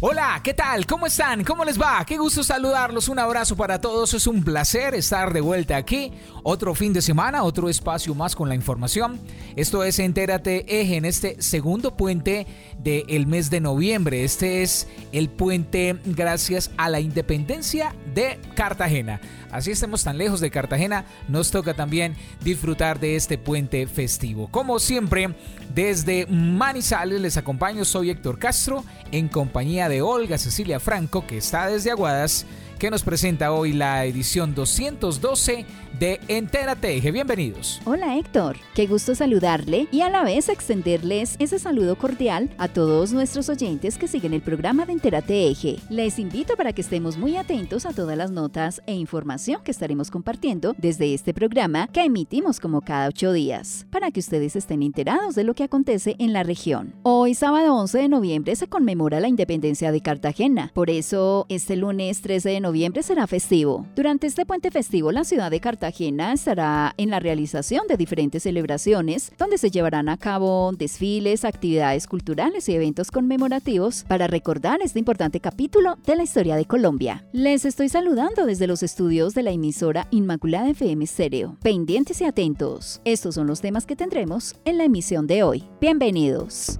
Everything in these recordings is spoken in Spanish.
Hola, ¿qué tal? ¿Cómo están? ¿Cómo les va? Qué gusto saludarlos. Un abrazo para todos. Es un placer estar de vuelta aquí. Otro fin de semana, otro espacio más con la información. Esto es Entérate Eje en este segundo puente del mes de noviembre. Este es el puente gracias a la independencia de Cartagena. Así estemos tan lejos de Cartagena, nos toca también disfrutar de este puente festivo. Como siempre, desde Manizales les acompaño, soy Héctor Castro, en compañía de Olga Cecilia Franco, que está desde Aguadas que nos presenta hoy la edición 212 de Entérate Eje. Bienvenidos. Hola Héctor, qué gusto saludarle y a la vez extenderles ese saludo cordial a todos nuestros oyentes que siguen el programa de Entérate Eje. Les invito para que estemos muy atentos a todas las notas e información que estaremos compartiendo desde este programa que emitimos como cada ocho días, para que ustedes estén enterados de lo que acontece en la región. Hoy, sábado 11 de noviembre, se conmemora la independencia de Cartagena. Por eso, este lunes 13 de noviembre será festivo. Durante este puente festivo, la ciudad de Cartagena estará en la realización de diferentes celebraciones, donde se llevarán a cabo desfiles, actividades culturales y eventos conmemorativos para recordar este importante capítulo de la historia de Colombia. Les estoy saludando desde los estudios de la emisora Inmaculada FM Stereo. Pendientes y atentos. Estos son los temas que tendremos en la emisión de hoy. Bienvenidos.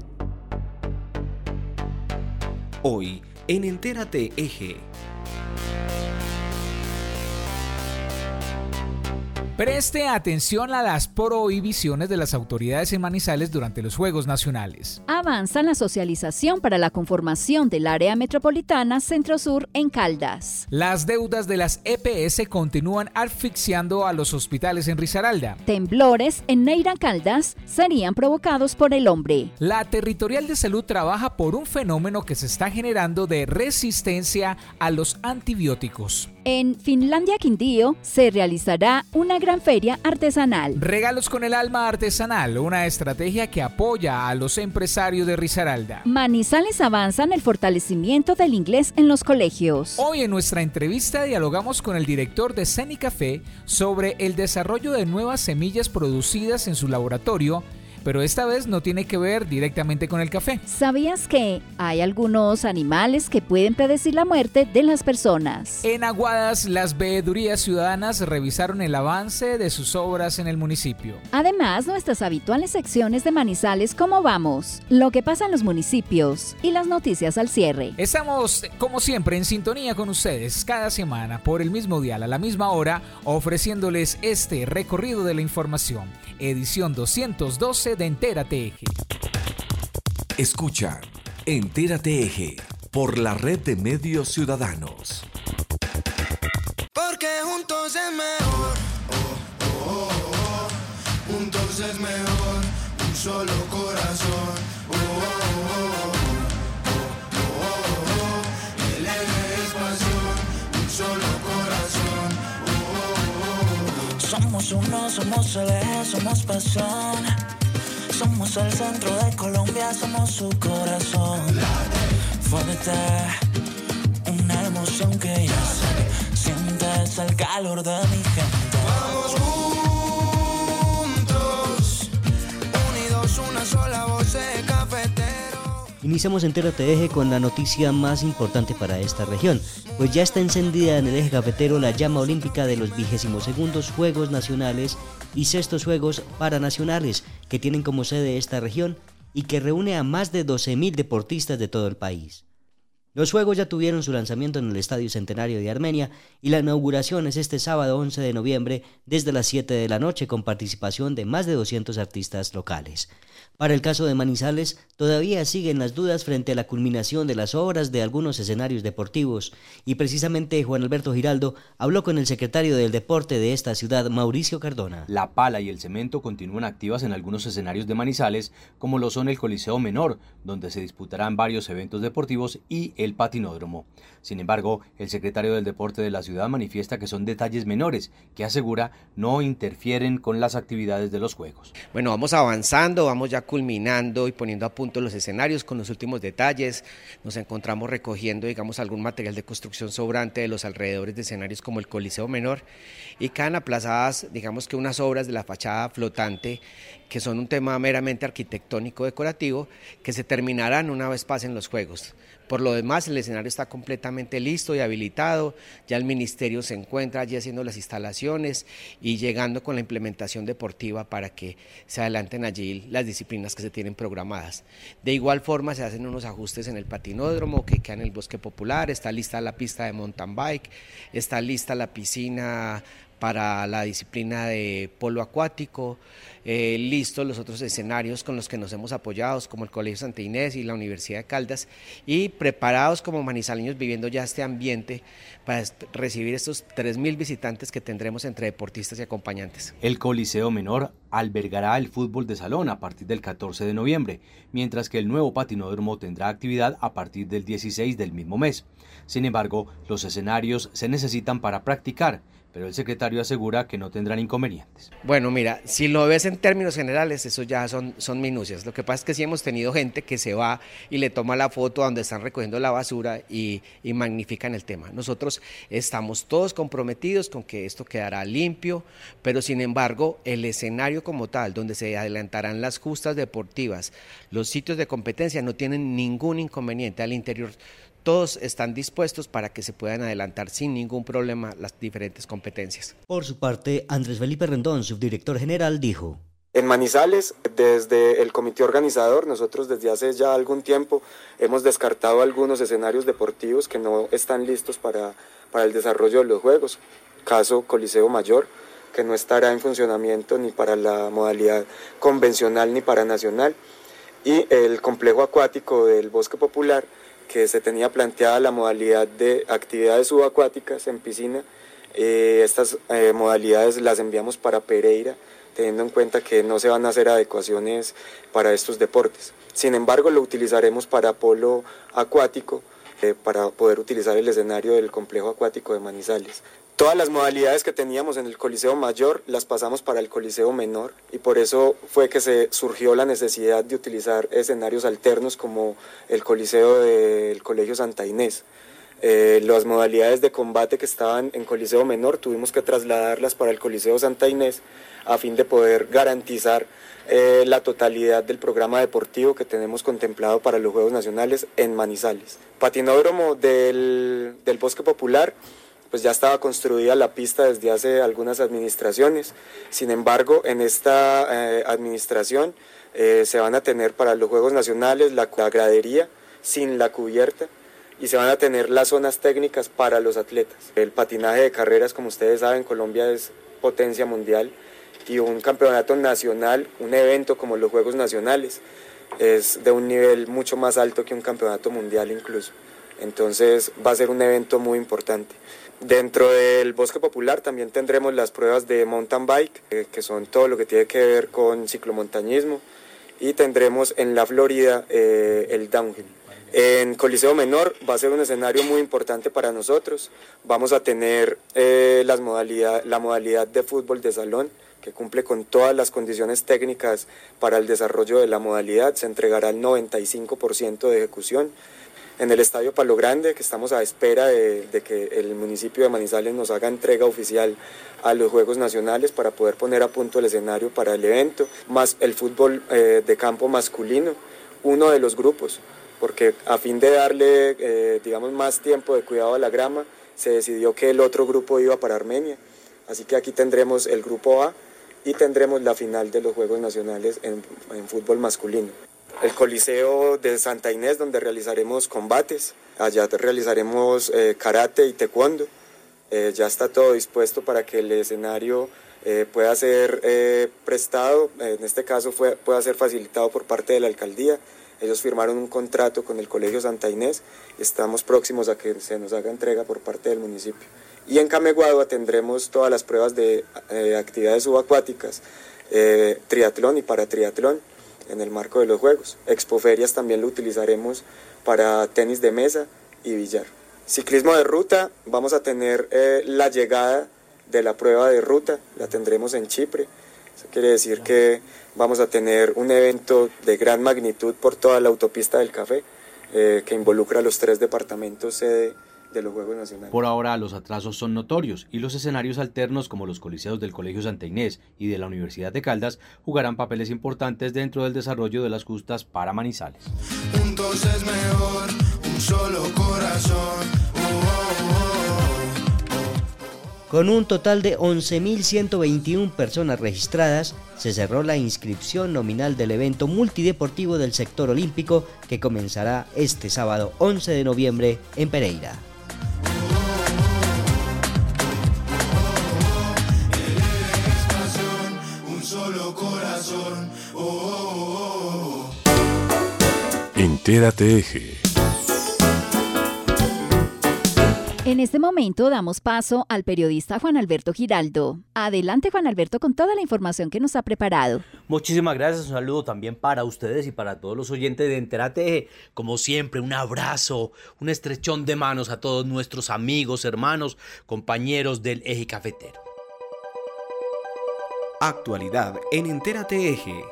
Hoy en Entérate Eje. Preste atención a las prohibiciones de las autoridades en Manizales durante los Juegos Nacionales. Avanza la socialización para la conformación del área metropolitana Centro-Sur en Caldas. Las deudas de las EPS continúan asfixiando a los hospitales en Risaralda. Temblores en Neira Caldas serían provocados por el hombre. La Territorial de Salud trabaja por un fenómeno que se está generando de resistencia a los antibióticos. En Finlandia Quindío se realizará una gran feria artesanal. Regalos con el alma artesanal, una estrategia que apoya a los empresarios de Risaralda. Manizales avanza en el fortalecimiento del inglés en los colegios. Hoy en nuestra entrevista dialogamos con el director de Ceni Café sobre el desarrollo de nuevas semillas producidas en su laboratorio pero esta vez no tiene que ver directamente con el café. ¿Sabías que hay algunos animales que pueden predecir la muerte de las personas? En Aguadas, las veedurías ciudadanas revisaron el avance de sus obras en el municipio. Además, nuestras habituales secciones de Manizales, ¿cómo vamos? Lo que pasa en los municipios y las noticias al cierre. Estamos, como siempre, en sintonía con ustedes cada semana por el mismo dial a la misma hora, ofreciéndoles este recorrido de la información. Edición 212 de Entérate Eje. Escucha Entérate Eje por la red de medios ciudadanos. Porque juntos es mejor. Oh, oh, oh, juntos es mejor. Un solo corazón. El es pasión. Un solo corazón. Somos uno, somos el somos pasión somos el centro de Colombia, somos su corazón. Fuerte, una emoción que ya sé. Sientes el calor de mi gente. Vamos Iniciamos Entérate Eje con la noticia más importante para esta región, pues ya está encendida en el eje cafetero la llama olímpica de los vigésimos segundos Juegos Nacionales y sextos Juegos Paranacionales que tienen como sede esta región y que reúne a más de 12.000 deportistas de todo el país. Los Juegos ya tuvieron su lanzamiento en el Estadio Centenario de Armenia y la inauguración es este sábado 11 de noviembre desde las 7 de la noche con participación de más de 200 artistas locales. Para el caso de Manizales, todavía siguen las dudas frente a la culminación de las obras de algunos escenarios deportivos, y precisamente Juan Alberto Giraldo habló con el secretario del deporte de esta ciudad, Mauricio Cardona. La pala y el cemento continúan activas en algunos escenarios de Manizales, como lo son el Coliseo Menor, donde se disputarán varios eventos deportivos, y el el patinódromo. Sin embargo, el secretario del Deporte de la ciudad manifiesta que son detalles menores que asegura no interfieren con las actividades de los Juegos. Bueno, vamos avanzando, vamos ya culminando y poniendo a punto los escenarios con los últimos detalles. Nos encontramos recogiendo, digamos, algún material de construcción sobrante de los alrededores de escenarios como el Coliseo Menor y quedan aplazadas, digamos que unas obras de la fachada flotante que son un tema meramente arquitectónico decorativo que se terminarán una vez pasen los Juegos. Por lo demás, el escenario está completamente listo y habilitado. Ya el ministerio se encuentra allí haciendo las instalaciones y llegando con la implementación deportiva para que se adelanten allí las disciplinas que se tienen programadas. De igual forma, se hacen unos ajustes en el patinódromo que queda en el bosque popular. Está lista la pista de mountain bike, está lista la piscina para la disciplina de polo acuático, eh, listos los otros escenarios con los que nos hemos apoyado, como el Colegio Santa Inés y la Universidad de Caldas, y preparados como manizaleños viviendo ya este ambiente para recibir estos 3.000 visitantes que tendremos entre deportistas y acompañantes. El Coliseo Menor albergará el fútbol de salón a partir del 14 de noviembre, mientras que el nuevo patinódromo tendrá actividad a partir del 16 del mismo mes. Sin embargo, los escenarios se necesitan para practicar pero el secretario asegura que no tendrán inconvenientes. Bueno, mira, si lo ves en términos generales, eso ya son, son minucias. Lo que pasa es que sí hemos tenido gente que se va y le toma la foto donde están recogiendo la basura y, y magnifican el tema. Nosotros estamos todos comprometidos con que esto quedará limpio, pero sin embargo, el escenario como tal, donde se adelantarán las justas deportivas, los sitios de competencia no tienen ningún inconveniente al interior todos están dispuestos para que se puedan adelantar sin ningún problema las diferentes competencias. Por su parte, Andrés Felipe Rendón, subdirector general, dijo. En Manizales, desde el comité organizador, nosotros desde hace ya algún tiempo hemos descartado algunos escenarios deportivos que no están listos para, para el desarrollo de los Juegos. Caso Coliseo Mayor, que no estará en funcionamiento ni para la modalidad convencional ni para nacional. Y el complejo acuático del Bosque Popular, que se tenía planteada la modalidad de actividades subacuáticas en piscina. Eh, estas eh, modalidades las enviamos para Pereira, teniendo en cuenta que no se van a hacer adecuaciones para estos deportes. Sin embargo, lo utilizaremos para polo acuático, eh, para poder utilizar el escenario del complejo acuático de Manizales. Todas las modalidades que teníamos en el Coliseo Mayor las pasamos para el Coliseo Menor y por eso fue que se surgió la necesidad de utilizar escenarios alternos como el Coliseo del Colegio Santa Inés. Eh, las modalidades de combate que estaban en Coliseo Menor tuvimos que trasladarlas para el Coliseo Santa Inés a fin de poder garantizar eh, la totalidad del programa deportivo que tenemos contemplado para los Juegos Nacionales en Manizales. Patinódromo del, del Bosque Popular pues ya estaba construida la pista desde hace algunas administraciones. Sin embargo, en esta eh, administración eh, se van a tener para los Juegos Nacionales la, gradería sin la cubierta y se van a tener las zonas técnicas para los atletas. El patinaje de carreras, como ustedes saben, Colombia es potencia mundial y un campeonato nacional, un evento como los Juegos Nacionales, es de un nivel mucho más alto que un campeonato mundial incluso. Entonces va a ser un evento muy importante. Dentro del bosque popular también tendremos las pruebas de mountain bike, eh, que son todo lo que tiene que ver con ciclomontañismo, y tendremos en la Florida eh, el downhill. En Coliseo Menor va a ser un escenario muy importante para nosotros. Vamos a tener eh, las modalidad, la modalidad de fútbol de salón, que cumple con todas las condiciones técnicas para el desarrollo de la modalidad. Se entregará el 95% de ejecución en el Estadio Palo Grande, que estamos a espera de, que el municipio de Manizales nos haga entrega oficial a los Juegos Nacionales para poder poner a punto el escenario para el evento, más el fútbol eh, de campo masculino, uno de los grupos, porque a fin de darle, eh, digamos, más tiempo de cuidado a la grama, se decidió que el otro grupo iba para Armenia. Así que aquí tendremos el grupo A y tendremos la final de los Juegos Nacionales en fútbol masculino el Coliseo de Santa Inés, donde realizaremos combates. Allá realizaremos eh, karate y taekwondo. Eh, ya está todo dispuesto para que el escenario eh, pueda ser prestado, en este caso fue, pueda ser facilitado por parte de la alcaldía. Ellos firmaron un contrato con el Colegio Santa Inés y estamos próximos a que se nos haga entrega por parte del municipio. Y en Cameguadua tendremos todas las pruebas de actividades subacuáticas, triatlón y paratriatlón en el marco de los Juegos. Expoferias también lo utilizaremos para tenis de mesa y billar. Ciclismo de ruta, vamos a tener eh, la llegada de la prueba de ruta, la tendremos en Chipre. Eso quiere decir que vamos a tener un evento de gran magnitud por toda la autopista del café eh, que involucra a los tres departamentos sede de los Juegos Nacionales. Por ahora los atrasos son notorios y los escenarios alternos como los coliseos del Colegio Santa Inés y de la Universidad de Caldas jugarán papeles importantes dentro del desarrollo de las justas para Manizales. Juntos es mejor, un solo corazón. Oh, oh, oh. Con un total de 11.121 personas registradas, se cerró la inscripción nominal del evento multideportivo del sector olímpico que comenzará este sábado 11 de noviembre en Pereira. Entérate Eje. En este momento damos paso al periodista Juan Alberto Giraldo. Adelante Juan Alberto con toda la información que nos ha preparado. Muchísimas gracias, un saludo también para ustedes y para todos los oyentes de Enterate. Como siempre, un abrazo, un estrechón de manos a todos nuestros amigos, hermanos, compañeros del eje cafetero. Actualidad en Entérate Eje.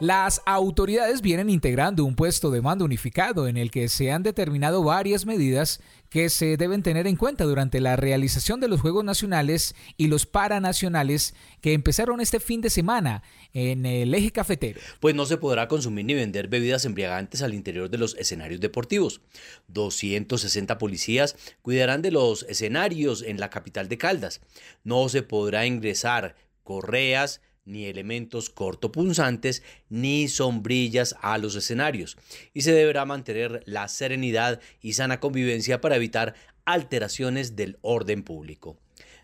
Las autoridades vienen integrando un puesto de mando unificado en el que se han determinado varias medidas que se deben tener en cuenta durante la realización de los Juegos Nacionales y los Paranacionales que empezaron este fin de semana en el eje cafetero. Pues no se podrá consumir ni vender bebidas embriagantes al interior de los escenarios deportivos. 260 policías cuidarán de los escenarios en la capital de Caldas. No se podrá ingresar correas, ni elementos cortopunzantes, ni sombrillas a los escenarios. Y se deberá mantener la serenidad y sana convivencia para evitar alteraciones del orden público.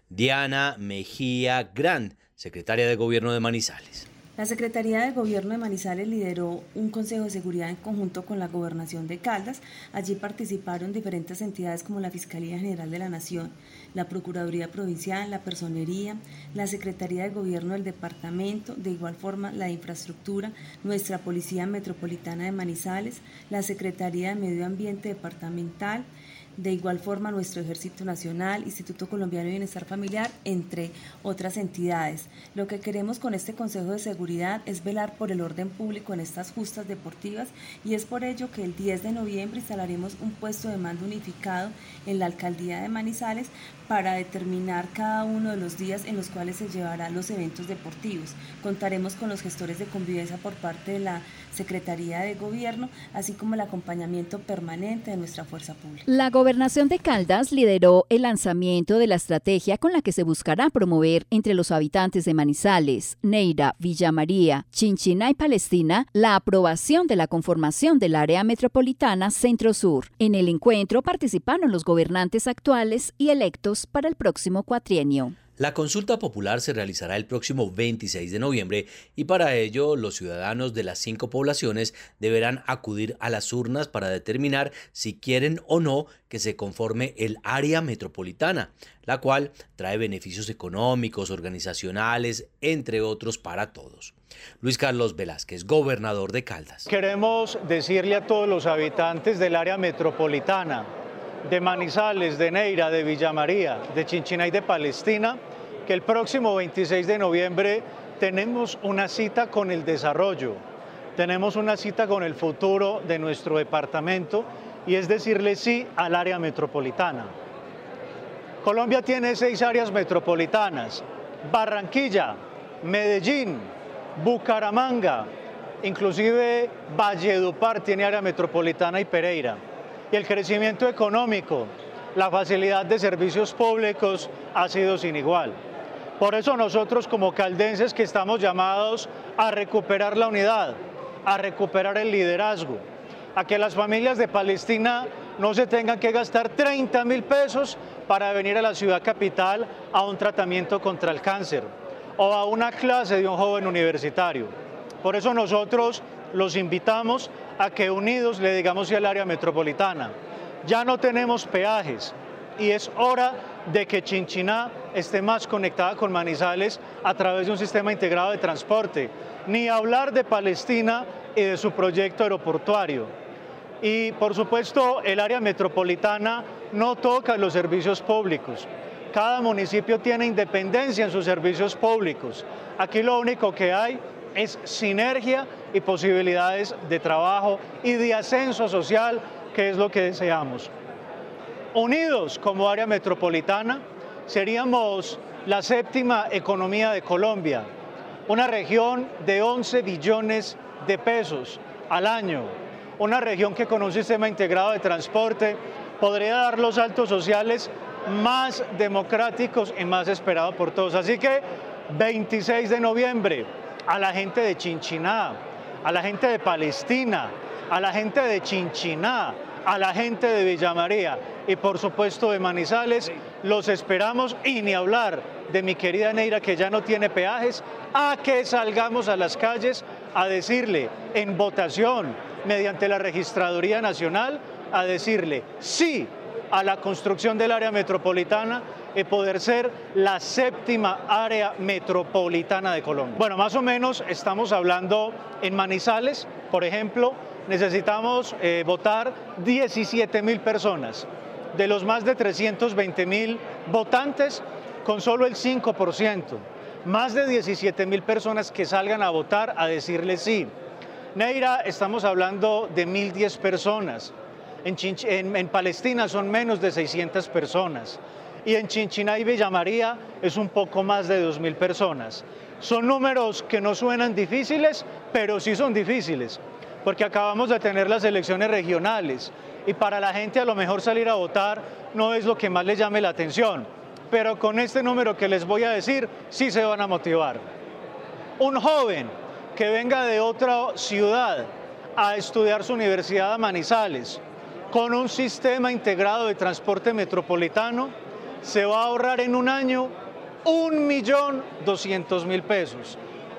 Diana Mejía Gran, secretaria de Gobierno de Manizales. La Secretaría de Gobierno de Manizales lideró un Consejo de Seguridad en conjunto con la Gobernación de Caldas. Allí participaron diferentes entidades como la Fiscalía General de la Nación, la Procuraduría Provincial, la Personería, la Secretaría de Gobierno del Departamento, de igual forma la Infraestructura, nuestra Policía Metropolitana de Manizales, la Secretaría de Medio Ambiente Departamental, de igual forma nuestro Ejército Nacional, Instituto Colombiano de Bienestar Familiar, entre otras entidades. Lo que queremos con este Consejo de Seguridad es velar por el orden público en estas justas deportivas y es por ello que el 10 de noviembre instalaremos un puesto de mando unificado en la Alcaldía de Manizales para determinar cada uno de los días en los cuales se llevarán los eventos deportivos. Contaremos con los gestores de convivencia por parte de la Secretaría de Gobierno, así como el acompañamiento permanente de nuestra fuerza pública. La Gobernación de Caldas lideró el lanzamiento de la estrategia con la que se buscará promover entre los habitantes de Manizales, Neira, Villa María, Chinchina y Palestina la aprobación de la conformación del área metropolitana Centro-Sur. En el encuentro participaron los gobernantes actuales y electos para el próximo cuatrienio. La consulta popular se realizará el próximo 26 de noviembre y para ello los ciudadanos de las cinco poblaciones deberán acudir a las urnas para determinar si quieren o no que se conforme el área metropolitana, la cual trae beneficios económicos, organizacionales, entre otros para todos. Luis Carlos Velázquez, gobernador de Caldas. Queremos decirle a todos los habitantes del área metropolitana, de Manizales, de Neira, de Villa María, de Chinchina y de Palestina, que el próximo 26 de noviembre tenemos una cita con el desarrollo, tenemos una cita con el futuro de nuestro departamento y es decirle sí al área metropolitana. Colombia tiene seis áreas metropolitanas, Barranquilla, Medellín, Bucaramanga, inclusive Valledupar tiene área metropolitana y Pereira. Y el crecimiento económico, la facilidad de servicios públicos ha sido sin igual. Por eso nosotros como caldenses que estamos llamados a recuperar la unidad, a recuperar el liderazgo, a que las familias de Palestina no se tengan que gastar 30 mil pesos para venir a la ciudad capital a un tratamiento contra el cáncer o a una clase de un joven universitario. Por eso nosotros los invitamos a que unidos le digamos sí al área metropolitana. Ya no tenemos peajes y es hora de que Chinchiná esté más conectada con Manizales a través de un sistema integrado de transporte. Ni hablar de Palestina y de su proyecto aeroportuario. Y por supuesto el área metropolitana no toca los servicios públicos. Cada municipio tiene independencia en sus servicios públicos. Aquí lo único que hay es sinergia y posibilidades de trabajo y de ascenso social, que es lo que deseamos. Unidos como área metropolitana, seríamos la séptima economía de Colombia, una región de 11 billones de pesos al año, una región que con un sistema integrado de transporte podría dar los saltos sociales más democráticos y más esperados por todos. Así que 26 de noviembre, a la gente de Chinchiná, a la gente de Palestina, a la gente de Chinchiná, a la gente de Villa María. Y por supuesto de Manizales, los esperamos. Y ni hablar de mi querida Neira que ya no tiene peajes, a que salgamos a las calles a decirle en votación mediante la Registraduría Nacional a decirle sí a la construcción del área metropolitana y poder ser la séptima área metropolitana de Colombia. Bueno, más o menos estamos hablando en Manizales, por ejemplo, necesitamos eh, votar 17 mil personas. De los más de 320 mil votantes, con solo el 5%. Más de 17 mil personas que salgan a votar a decirle sí. Neira, estamos hablando de 1.010 personas. En, Palestina son menos de 600 personas. Y en Chinchiná y Villa María es un poco más de 2.000 personas. Son números que no suenan difíciles, pero sí son difíciles, porque acabamos de tener las elecciones regionales y para la gente a lo mejor salir a votar no es lo que más les llame la atención, pero con este número que les voy a decir sí se van a motivar. Un joven que venga de otra ciudad a estudiar su universidad a Manizales con un sistema integrado de transporte metropolitano, se va a ahorrar en un año un millón doscientos mil pesos.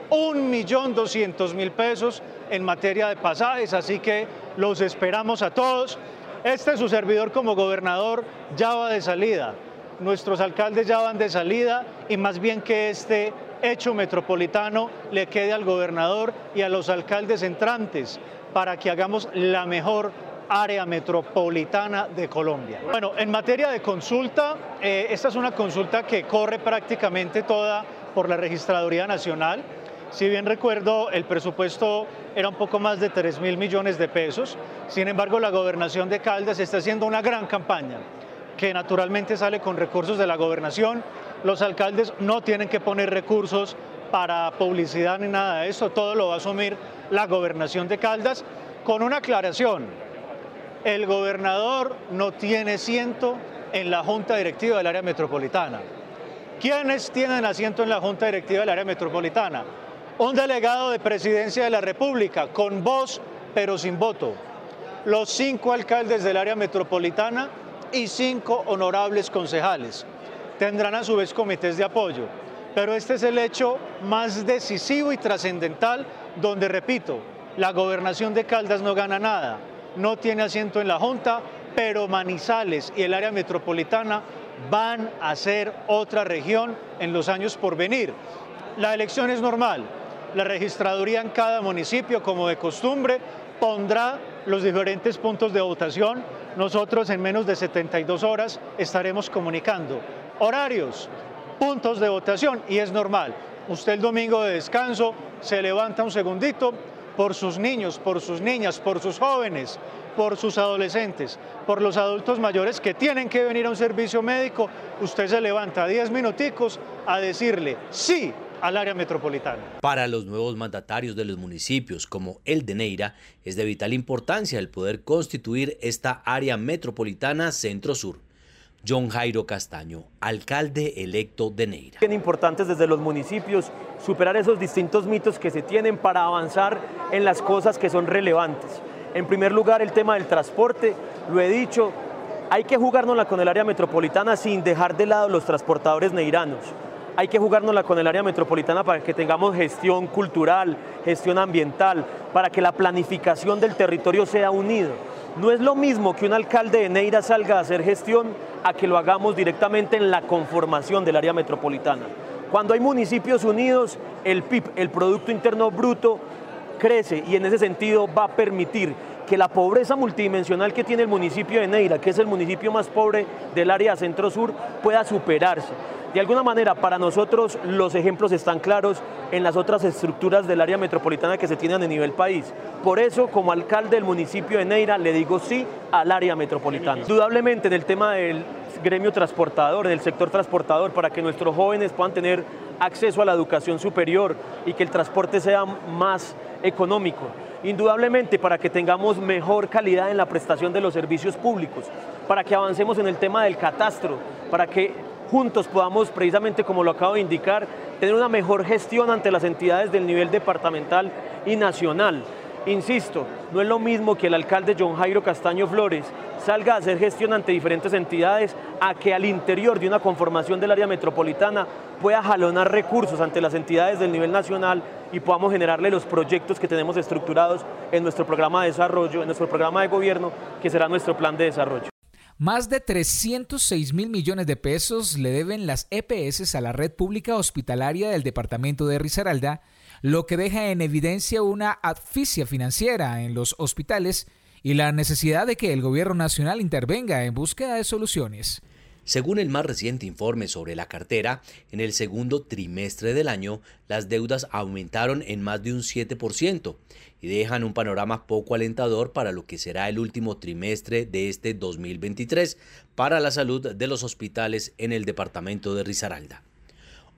Un millón doscientos mil pesos en materia de pasajes, así que los esperamos a todos. Este su servidor como gobernador ya va de salida. Nuestros alcaldes ya van de salida y más bien que este hecho metropolitano le quede al gobernador y a los alcaldes entrantes para que hagamos la mejor área metropolitana de Colombia. Bueno, en materia de consulta, eh, esta es una consulta que corre prácticamente toda por la Registraduría Nacional. Si bien recuerdo, el presupuesto era un poco más de 3 mil millones de pesos. Sin embargo, la gobernación de Caldas está haciendo una gran campaña que naturalmente sale con recursos de la gobernación los alcaldes no tienen que poner recursos para publicidad ni nada de eso, todo lo va a asumir la gobernación de Caldas con una aclaración. El gobernador no tiene asiento en la Junta Directiva del Área Metropolitana. ¿Quiénes tienen asiento en la Junta Directiva del Área Metropolitana? Un delegado de Presidencia de la República con voz pero sin voto. Los cinco alcaldes del área metropolitana y cinco honorables concejales tendrán a su vez comités de apoyo. Pero este es el hecho más decisivo y trascendental donde, repito, la gobernación de Caldas no gana nada, no tiene asiento en la Junta, pero Manizales y el área metropolitana van a ser otra región en los años por venir. La elección es normal, la registraduría en cada municipio, como de costumbre, pondrá los diferentes puntos de votación. Nosotros en menos de 72 horas estaremos comunicando horarios, puntos de votación y es normal. Usted el domingo de descanso se levanta un segundito por sus niños, por sus niñas, por sus jóvenes, por sus adolescentes, por los adultos mayores que tienen que venir a un servicio médico, usted se levanta 10 minuticos a decirle sí al área metropolitana. Para los nuevos mandatarios de los municipios como el de Neira, es de vital importancia el poder constituir esta área metropolitana centro-sur. John Jairo Castaño, alcalde electo de Neira. Es importante desde los municipios superar esos distintos mitos que se tienen para avanzar en las cosas que son relevantes. En primer lugar, el tema del transporte, lo he dicho, hay que jugárnosla con el área metropolitana sin dejar de lado los transportadores neiranos. Hay que jugárnosla con el área metropolitana para que tengamos gestión cultural, gestión ambiental, para que la planificación del territorio sea unido. No es lo mismo que un alcalde de Neira salga a hacer gestión a que lo hagamos directamente en la conformación del área metropolitana. Cuando hay municipios unidos, el PIB, el Producto Interno Bruto, crece y en ese sentido va a permitir que la pobreza multidimensional que tiene el municipio de Neira, que es el municipio más pobre del área centro-sur, pueda superarse. De alguna manera, para nosotros los ejemplos están claros en las otras estructuras del área metropolitana que se tienen a nivel país. Por eso, como alcalde del municipio de Neira, le digo sí al área metropolitana. Indudablemente en el tema del gremio transportador, del sector transportador, para que nuestros jóvenes puedan tener acceso a la educación superior y que el transporte sea más económico. Indudablemente para que tengamos mejor calidad en la prestación de los servicios públicos, para que avancemos en el tema del catastro, para que juntos podamos, precisamente como lo acabo de indicar, tener una mejor gestión ante las entidades del nivel departamental y nacional. Insisto, no es lo mismo que el alcalde John Jairo Castaño Flores salga a hacer gestión ante diferentes entidades a que al interior de una conformación del área metropolitana pueda jalonar recursos ante las entidades del nivel nacional y podamos generarle los proyectos que tenemos estructurados en nuestro programa de desarrollo, en nuestro programa de gobierno, que será nuestro plan de desarrollo. Más de 306 mil millones de pesos le deben las EPS a la red pública hospitalaria del departamento de Risaralda, lo que deja en evidencia una asfixia financiera en los hospitales y la necesidad de que el gobierno nacional intervenga en búsqueda de soluciones. Según el más reciente informe sobre la cartera, en el segundo trimestre del año, las deudas aumentaron en más de un 7% y dejan un panorama poco alentador para lo que será el último trimestre de este 2023 para la salud de los hospitales en el departamento de Risaralda.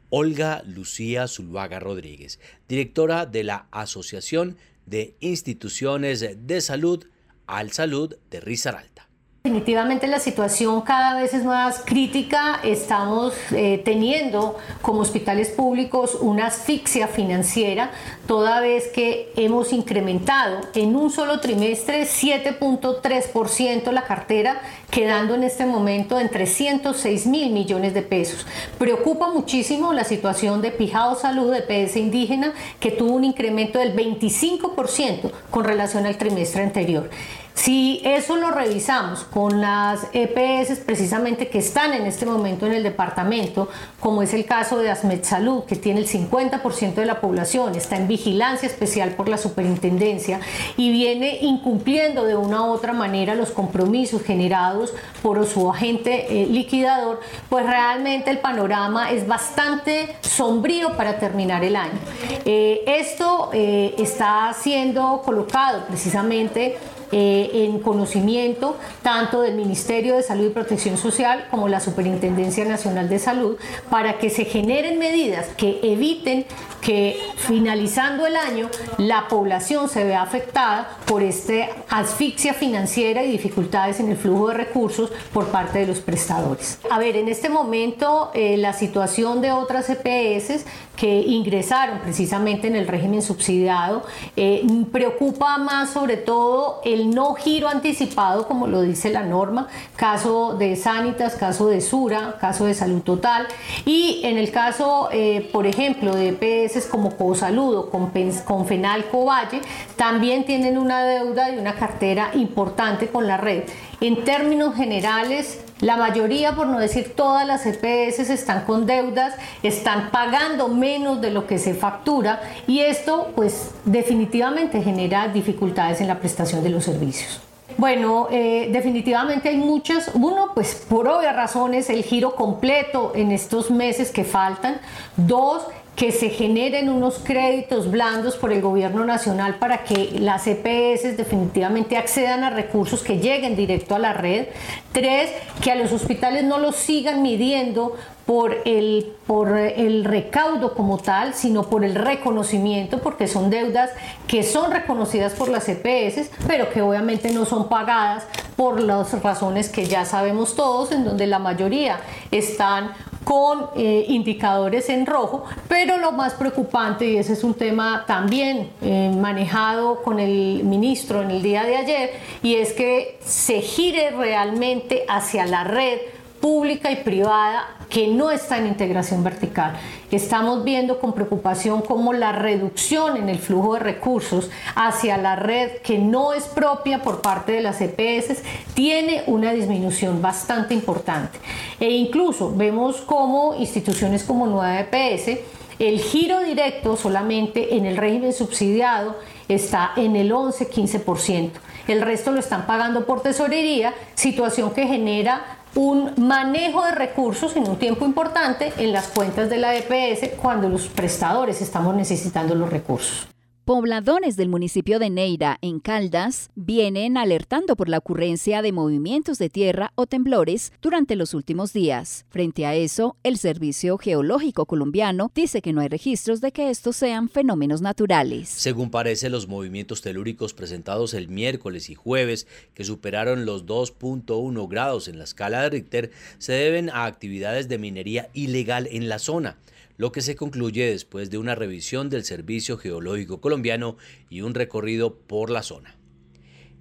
Olga Lucía Zuluaga Rodríguez, directora de la Asociación de Instituciones de Salud al Salud de Risaralda. Definitivamente la situación cada vez es más crítica. Estamos eh, teniendo como hospitales públicos una asfixia financiera, toda vez que hemos incrementado en un solo trimestre 7.3% la cartera, quedando en este momento en 306 mil millones de pesos. Preocupa muchísimo la situación de Pijao Salud, de PS indígena, que tuvo un incremento del 25% con relación al trimestre anterior. Si eso lo revisamos con las EPS precisamente que están en este momento en el departamento, como es el caso de Asmed Salud, que tiene el 50% de la población, está en vigilancia especial por la superintendencia y viene incumpliendo de una u otra manera los compromisos generados por su agente eh, liquidador, pues realmente el panorama es bastante sombrío para terminar el año. Eh, esto eh, está siendo colocado precisamente eh, en conocimiento tanto del Ministerio de Salud y Protección Social como la Superintendencia Nacional de Salud para que se generen medidas que eviten que finalizando el año la población se vea afectada por esta asfixia financiera y dificultades en el flujo de recursos por parte de los prestadores. A ver, en este momento eh, la situación de otras EPS que ingresaron precisamente en el régimen subsidiado eh, preocupa más sobre todo el no giro anticipado, como lo dice la norma, caso de Sanitas, caso de Sura, caso de Salud Total, y en el caso, eh, por ejemplo, de EPS como Cosalud o con, con Fenalco Valle, también tienen una deuda y una cartera importante con la red. En términos generales, la mayoría, por no decir todas las EPS, están con deudas, están pagando menos de lo que se factura y esto pues definitivamente genera dificultades en la prestación de los servicios. Bueno, eh, definitivamente hay muchas. Uno, pues por obvias razones, el giro completo en estos meses que faltan. Dos, que se generen unos créditos blandos por el gobierno nacional para que las EPS definitivamente accedan a recursos que lleguen directo a la red. Tres, que a los hospitales no los sigan midiendo por el, por el recaudo como tal, sino por el reconocimiento, porque son deudas que son reconocidas por las EPS, pero que obviamente no son pagadas por las razones que ya sabemos todos, en donde la mayoría están con eh, indicadores en rojo, pero lo más preocupante, y ese es un tema también eh, manejado con el ministro en el día de ayer, y es que se gire realmente hacia la red pública y privada que no está en integración vertical. Estamos viendo con preocupación cómo la reducción en el flujo de recursos hacia la red que no es propia por parte de las EPS tiene una disminución bastante importante. E incluso vemos cómo instituciones como Nueva EPS El giro directo solamente en el régimen subsidiado está en el 11-15%. El resto lo están pagando por tesorería, situación que genera un manejo de recursos en un tiempo importante en las cuentas de la EPS cuando los prestadores estamos necesitando los recursos. Pobladores del municipio de Neira, en Caldas, vienen alertando por la ocurrencia de movimientos de tierra o temblores durante los últimos días. Frente a eso, el Servicio Geológico Colombiano dice que no hay registros de que estos sean fenómenos naturales. Según parece, los movimientos telúricos presentados el miércoles y jueves, que superaron los 2.1 grados en la escala de Richter, se deben a actividades de minería ilegal en la zona lo que se concluye después de una revisión del Servicio Geológico Colombiano y un recorrido por la zona.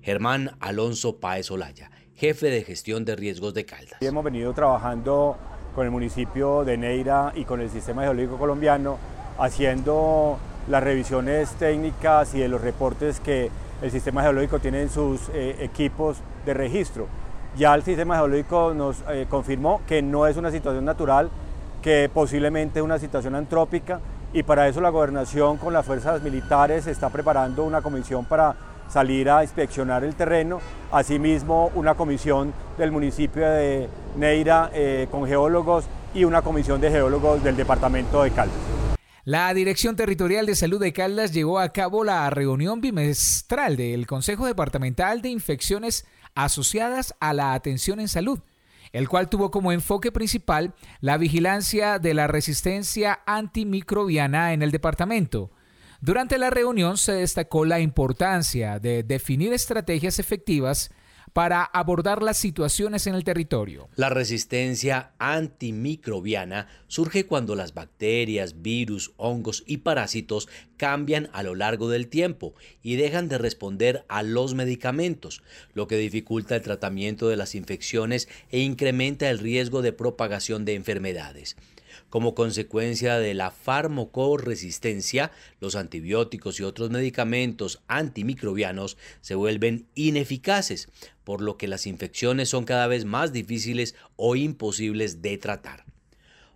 Germán Alonso Páez Olaya, jefe de gestión de riesgos de Caldas. Hemos venido trabajando con el municipio de Neira y con el Sistema Geológico Colombiano, haciendo las revisiones técnicas y de los reportes que el Sistema Geológico tiene en sus eh, equipos de registro. Ya el Sistema Geológico nos eh, confirmó que no es una situación natural, que posiblemente una situación antrópica y para eso la gobernación con las fuerzas militares está preparando una comisión para salir a inspeccionar el terreno, asimismo una comisión del municipio de Neira eh, con geólogos y una comisión de geólogos del departamento de Caldas. La Dirección Territorial de Salud de Caldas llevó a cabo la reunión bimestral del Consejo Departamental de Infecciones asociadas a la atención en salud el cual tuvo como enfoque principal la vigilancia de la resistencia antimicrobiana en el departamento. Durante la reunión se destacó la importancia de definir estrategias efectivas para abordar las situaciones en el territorio. La resistencia antimicrobiana surge cuando las bacterias, virus, hongos y parásitos cambian a lo largo del tiempo y dejan de responder a los medicamentos, lo que dificulta el tratamiento de las infecciones e incrementa el riesgo de propagación de enfermedades. Como consecuencia de la farmacoresistencia, los antibióticos y otros medicamentos antimicrobianos se vuelven ineficaces, por lo que las infecciones son cada vez más difíciles o imposibles de tratar.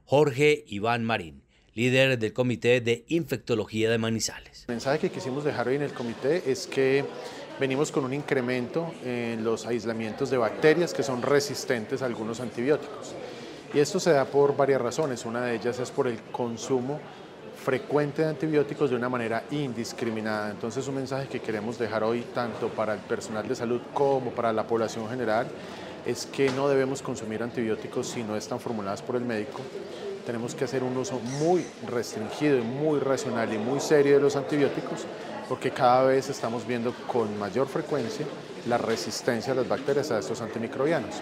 Jorge Iván Marín, líder del Comité de Infectología de Manizales. El mensaje que quisimos dejar hoy en el comité es que venimos con un incremento en los aislamientos de bacterias que son resistentes a algunos antibióticos. Y esto se da por varias razones. Una de ellas es por el consumo frecuente de antibióticos de una manera indiscriminada. Entonces un mensaje que queremos dejar hoy tanto para el personal de salud como para la población general es que no debemos consumir antibióticos si no están formulados por el médico. Tenemos que hacer un uso muy restringido y muy racional y muy serio de los antibióticos porque cada vez estamos viendo con mayor frecuencia la resistencia de las bacterias a estos antimicrobianos.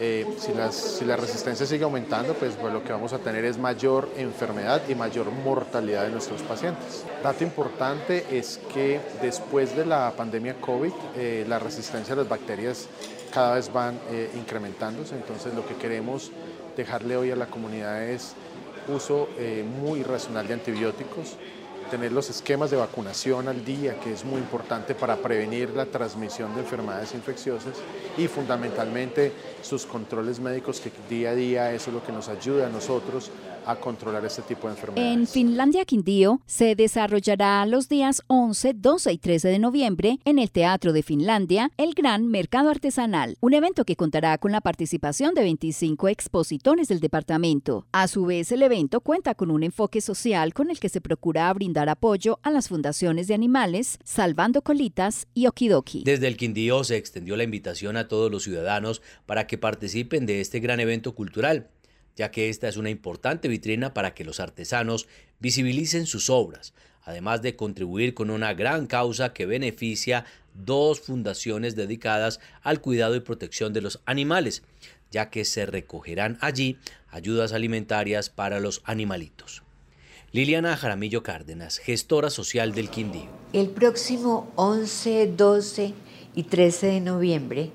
Eh, si, si, la resistencia sigue aumentando, pues, pues, lo que vamos a tener es mayor enfermedad y mayor mortalidad de nuestros pacientes. Dato importante es que después de la pandemia COVID, eh, la resistencia a las bacterias cada vez van eh, incrementándose, entonces lo que queremos dejarle hoy a la comunidad es uso muy racional de antibióticos, tener los esquemas de vacunación al día, que es muy importante para prevenir la transmisión de enfermedades infecciosas y fundamentalmente sus controles médicos, que día a día eso es lo que nos ayuda a nosotros a controlar este tipo de enfermedades. En Finlandia Quindío se desarrollará los días 11, 12 y 13 de noviembre en el Teatro de Finlandia el Gran Mercado Artesanal, un evento que contará con la participación de 25 expositores del departamento. A su vez, el evento cuenta con un enfoque social con el que se procura brindar apoyo a las fundaciones de animales, Salvando Colitas y Okidoki. Desde el Quindío se extendió la invitación a todos los ciudadanos para que participen de este gran evento cultural ya que esta es una importante vitrina para que los artesanos visibilicen sus obras, además de contribuir con una gran causa que beneficia dos fundaciones dedicadas al cuidado y protección de los animales, ya que se recogerán allí ayudas alimentarias para los animalitos. Liliana Jaramillo Cárdenas, gestora social del Quindío. El próximo 11, 12 y 13 de noviembre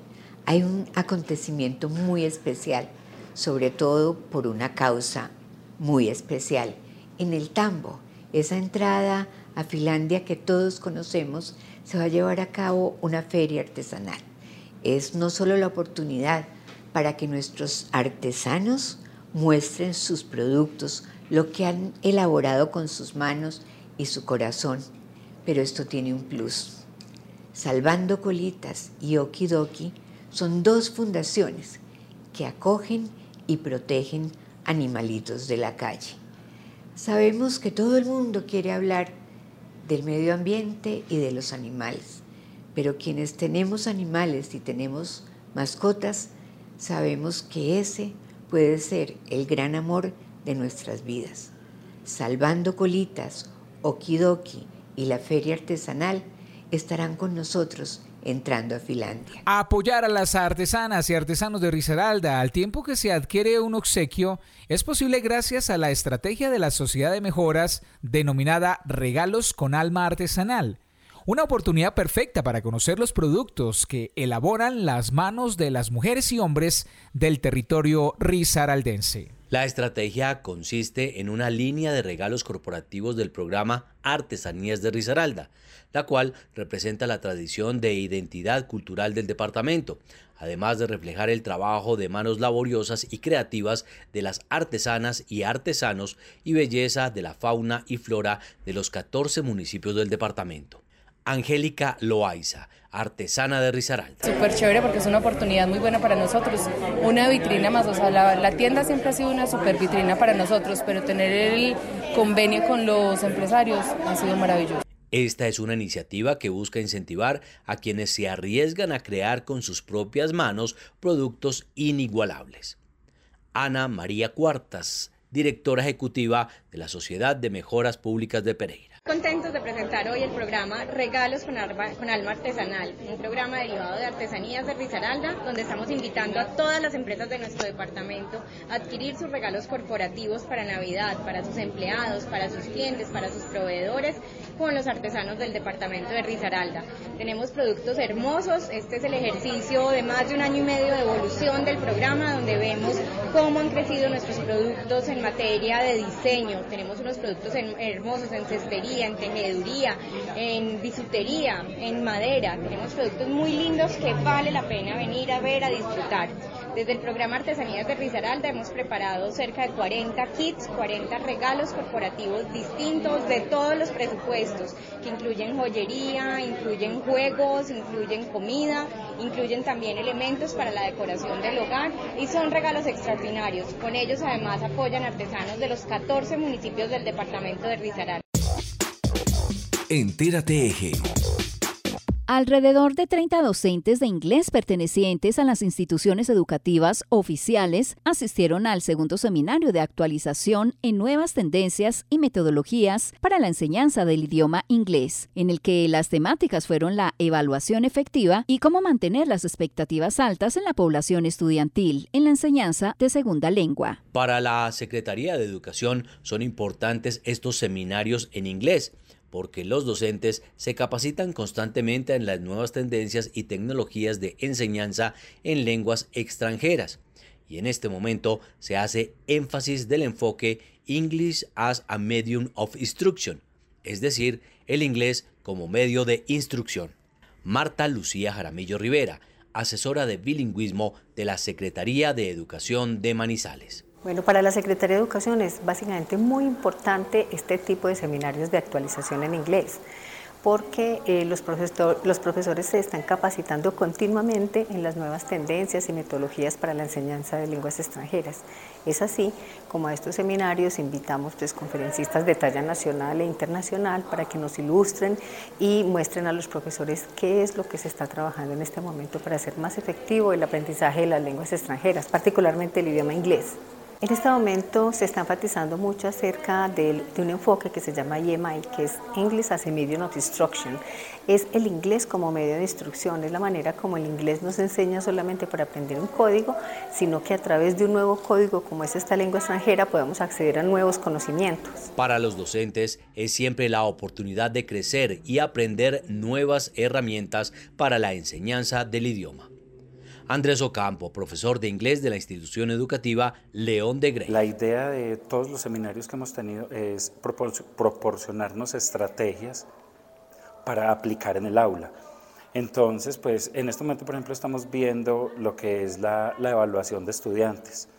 hay un acontecimiento muy especial sobre todo por una causa muy especial. En el Tambo, esa entrada a Finlandia que todos conocemos, se va a llevar a cabo una feria artesanal. Es no solo la oportunidad para que nuestros artesanos muestren sus productos, lo que han elaborado con sus manos y su corazón, pero esto tiene un plus. Salvando Colitas y Okidoki son dos fundaciones que acogen y protegen animalitos de la calle. Sabemos que todo el mundo quiere hablar del medio ambiente y de los animales, pero quienes tenemos animales y tenemos mascotas, sabemos que ese puede ser el gran amor de nuestras vidas. Salvando Colitas, Okidoki y la Feria Artesanal estarán con nosotros entrando a Finlandia. Apoyar a las artesanas y artesanos de Risaralda al tiempo que se adquiere un obsequio es posible gracias a la estrategia de la Sociedad de Mejoras denominada Regalos con Alma Artesanal. Una oportunidad perfecta para conocer los productos que elaboran las manos de las mujeres y hombres del territorio risaraldense. La estrategia consiste en una línea de regalos corporativos del programa Artesanías de Risaralda, la cual representa la tradición de identidad cultural del departamento, además de reflejar el trabajo de manos laboriosas y creativas de las artesanas y artesanos y belleza de la fauna y flora de los 14 municipios del departamento. Angélica Loaiza, artesana de Risaralda. Súper chévere porque es una oportunidad muy buena para nosotros, una vitrina más, o sea, la, la, tienda siempre ha sido una super vitrina para nosotros, pero tener el convenio con los empresarios ha sido maravilloso. Esta es una iniciativa que busca incentivar a quienes se arriesgan a crear con sus propias manos productos inigualables. Ana María Cuartas, directora ejecutiva de la Sociedad de Mejoras Públicas de Pereira. Contentos de presentar hoy el programa Regalos con, con, Alma Artesanal, un programa derivado de artesanías de Risaralda, donde estamos invitando a todas las empresas de nuestro departamento a adquirir sus regalos corporativos para Navidad, para sus empleados, para sus clientes, para sus proveedores, con los artesanos del departamento de Risaralda. Tenemos productos hermosos, este es el ejercicio de más de un año y medio de evolución del programa, donde vemos cómo han crecido nuestros productos en materia de diseño. Tenemos unos productos hermosos en cestería en tejeduría, en bisutería, en madera. Tenemos productos muy lindos que vale la pena venir a ver, a disfrutar. Desde el programa Artesanías de Risaralda hemos preparado cerca de 40 kits, 40 regalos corporativos distintos de todos los presupuestos, que incluyen joyería, incluyen juegos, incluyen comida, incluyen también elementos para la decoración del hogar y son regalos extraordinarios. Con ellos además apoyan artesanos de los 14 municipios del departamento de Risaralda. Entérate Eje. Alrededor de 30 docentes de inglés pertenecientes a las instituciones educativas oficiales asistieron al segundo seminario de actualización en nuevas tendencias y metodologías para la enseñanza del idioma inglés, en el que las temáticas fueron la evaluación efectiva y cómo mantener las expectativas altas en la población estudiantil en la enseñanza de segunda lengua. Para la Secretaría de Educación son importantes estos seminarios en inglés porque los docentes se capacitan constantemente en las nuevas tendencias y tecnologías de enseñanza en lenguas extranjeras. Y en este momento se hace énfasis del enfoque English as a Medium of Instruction, es decir, el inglés como medio de instrucción. Marta Lucía Jaramillo Rivera, asesora de bilingüismo de la Secretaría de Educación de Manizales. Bueno, para la Secretaría de Educación es básicamente muy importante este tipo de seminarios de actualización en inglés, porque eh, los, los profesores se están capacitando continuamente en las nuevas tendencias y metodologías para la enseñanza de lenguas extranjeras. Es así como a estos seminarios invitamos pues, conferencistas de talla nacional e internacional para que nos ilustren y muestren a los profesores qué es lo que se está trabajando en este momento para hacer más efectivo el aprendizaje de las lenguas extranjeras, particularmente el idioma inglés. En este momento se está enfatizando mucho acerca de, un enfoque que se llama EMI, que es English as a Medium of Instruction. Es el inglés como medio de instrucción, es la manera como el inglés nos enseña solamente para aprender un código, sino que a través de un nuevo código como es esta lengua extranjera podemos acceder a nuevos conocimientos. Para los docentes es siempre la oportunidad de crecer y aprender nuevas herramientas para la enseñanza del idioma. Andrés Ocampo, profesor de inglés de la institución educativa León de Grey. La idea de todos los seminarios que hemos tenido es proporcionarnos estrategias para aplicar en el aula. Entonces, pues en este momento, por ejemplo, estamos viendo lo que es la, la evaluación de estudiantes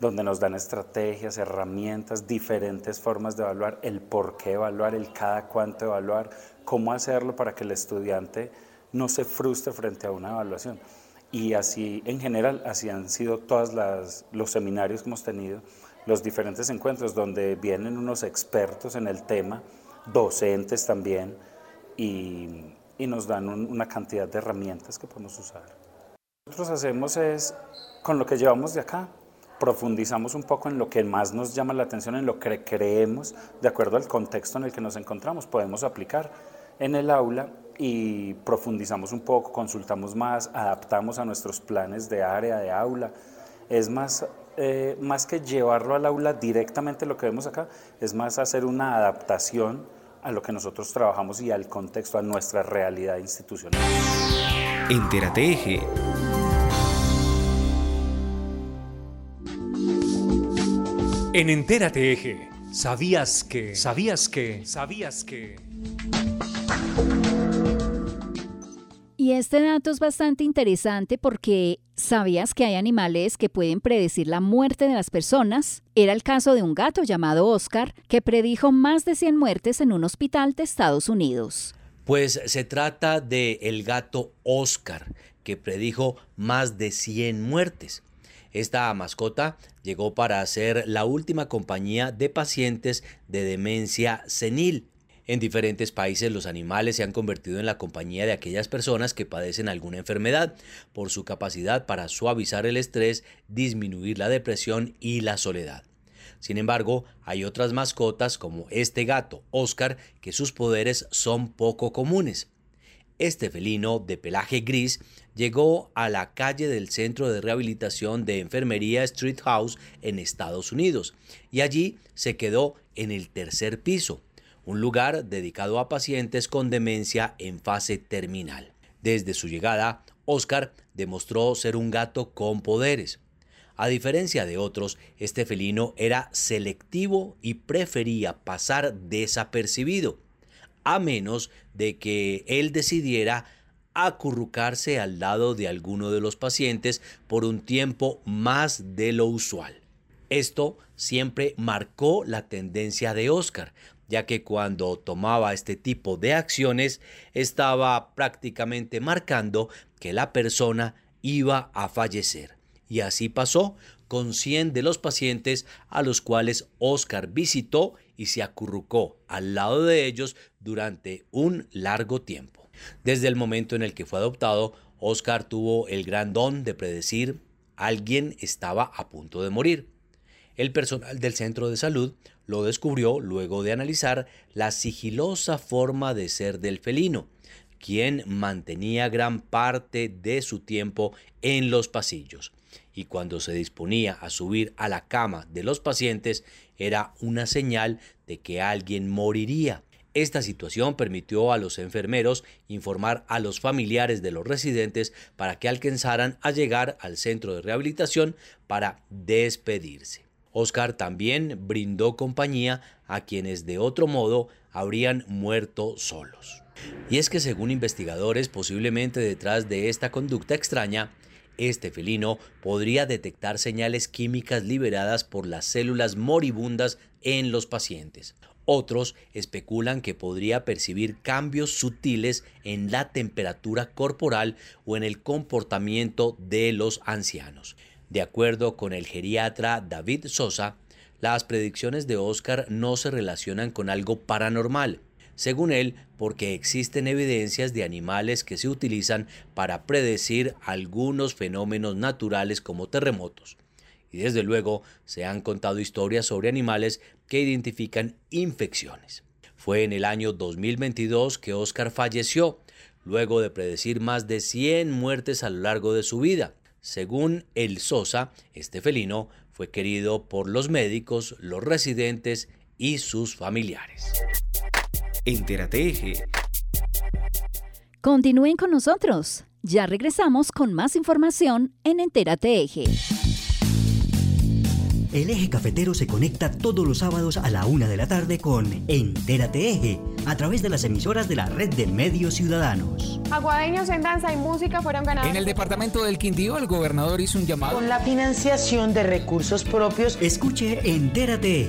donde nos dan estrategias, herramientas, diferentes formas de evaluar, el por qué evaluar, el cada cuánto evaluar, cómo hacerlo para que el estudiante no se frustre frente a una evaluación. Y así, en general, así han sido todos los seminarios que hemos tenido, los diferentes encuentros donde vienen unos expertos en el tema, docentes también, y, nos dan una cantidad de herramientas que podemos usar. Nosotros hacemos es, con lo que llevamos de acá, profundizamos un poco en lo que más nos llama la atención, en lo que creemos, de acuerdo al contexto en el que nos encontramos, podemos aplicar en el aula y profundizamos un poco, consultamos más, adaptamos a nuestros planes de área, de aula. Es más, eh, más que llevarlo al aula directamente lo que vemos acá, es más hacer una adaptación a lo que nosotros trabajamos y al contexto, a nuestra realidad institucional. Entérate Eje. En Entérate Eje, ¿sabías que? ¿Sabías que? ¿Sabías que? Y este dato es bastante interesante porque ¿sabías que hay animales que pueden predecir la muerte de las personas? Era el caso de un gato llamado Oscar que predijo más de 100 muertes en un hospital de Estados Unidos. Pues se trata de el gato Oscar que predijo más de 100 muertes. Esta mascota llegó para ser la última compañía de pacientes de demencia senil en diferentes países los animales se han convertido en la compañía de aquellas personas que padecen alguna enfermedad por su capacidad para suavizar el estrés, disminuir la depresión y la soledad. Sin embargo, hay otras mascotas como este gato, Oscar, que sus poderes son poco comunes. Este felino de pelaje gris llegó a la calle del Centro de Rehabilitación de Enfermería Street House en Estados Unidos y allí se quedó en el tercer piso un lugar dedicado a pacientes con demencia en fase terminal. Desde su llegada, Oscar demostró ser un gato con poderes. A diferencia de otros, este felino era selectivo y prefería pasar desapercibido, a menos de que él decidiera acurrucarse al lado de alguno de los pacientes por un tiempo más de lo usual. Esto siempre marcó la tendencia de Oscar, ya que cuando tomaba este tipo de acciones estaba prácticamente marcando que la persona iba a fallecer. Y así pasó con 100 de los pacientes a los cuales Oscar visitó y se acurrucó al lado de ellos durante un largo tiempo. Desde el momento en el que fue adoptado, Oscar tuvo el gran don de predecir alguien estaba a punto de morir. El personal del centro de salud lo descubrió luego de analizar la sigilosa forma de ser del felino, quien mantenía gran parte de su tiempo en los pasillos y cuando se disponía a subir a la cama de los pacientes era una señal de que alguien moriría. Esta situación permitió a los enfermeros informar a los familiares de los residentes para que alcanzaran a llegar al centro de rehabilitación para despedirse. Oscar también brindó compañía a quienes de otro modo habrían muerto solos. Y es que según investigadores, posiblemente detrás de esta conducta extraña, este felino podría detectar señales químicas liberadas por las células moribundas en los pacientes. Otros especulan que podría percibir cambios sutiles en la temperatura corporal o en el comportamiento de los ancianos. De acuerdo con el geriatra David Sosa, las predicciones de Oscar no se relacionan con algo paranormal, según él, porque existen evidencias de animales que se utilizan para predecir algunos fenómenos naturales como terremotos. Y desde luego se han contado historias sobre animales que identifican infecciones. Fue en el año 2022 que Oscar falleció, luego de predecir más de 100 muertes a lo largo de su vida. Según el Sosa, este felino fue querido por los médicos, los residentes y sus familiares. Entérate Continúen con nosotros. Ya regresamos con más información en Entérate Eje. El eje cafetero se conecta todos los sábados a la una de la tarde con Entérate Eje, a través de las emisoras de la red de medios ciudadanos. Aguadeños en danza y música fueron ganados. En el departamento del Quindío, el gobernador hizo un llamado. Con la financiación de recursos propios. Escuche Entérate Eje,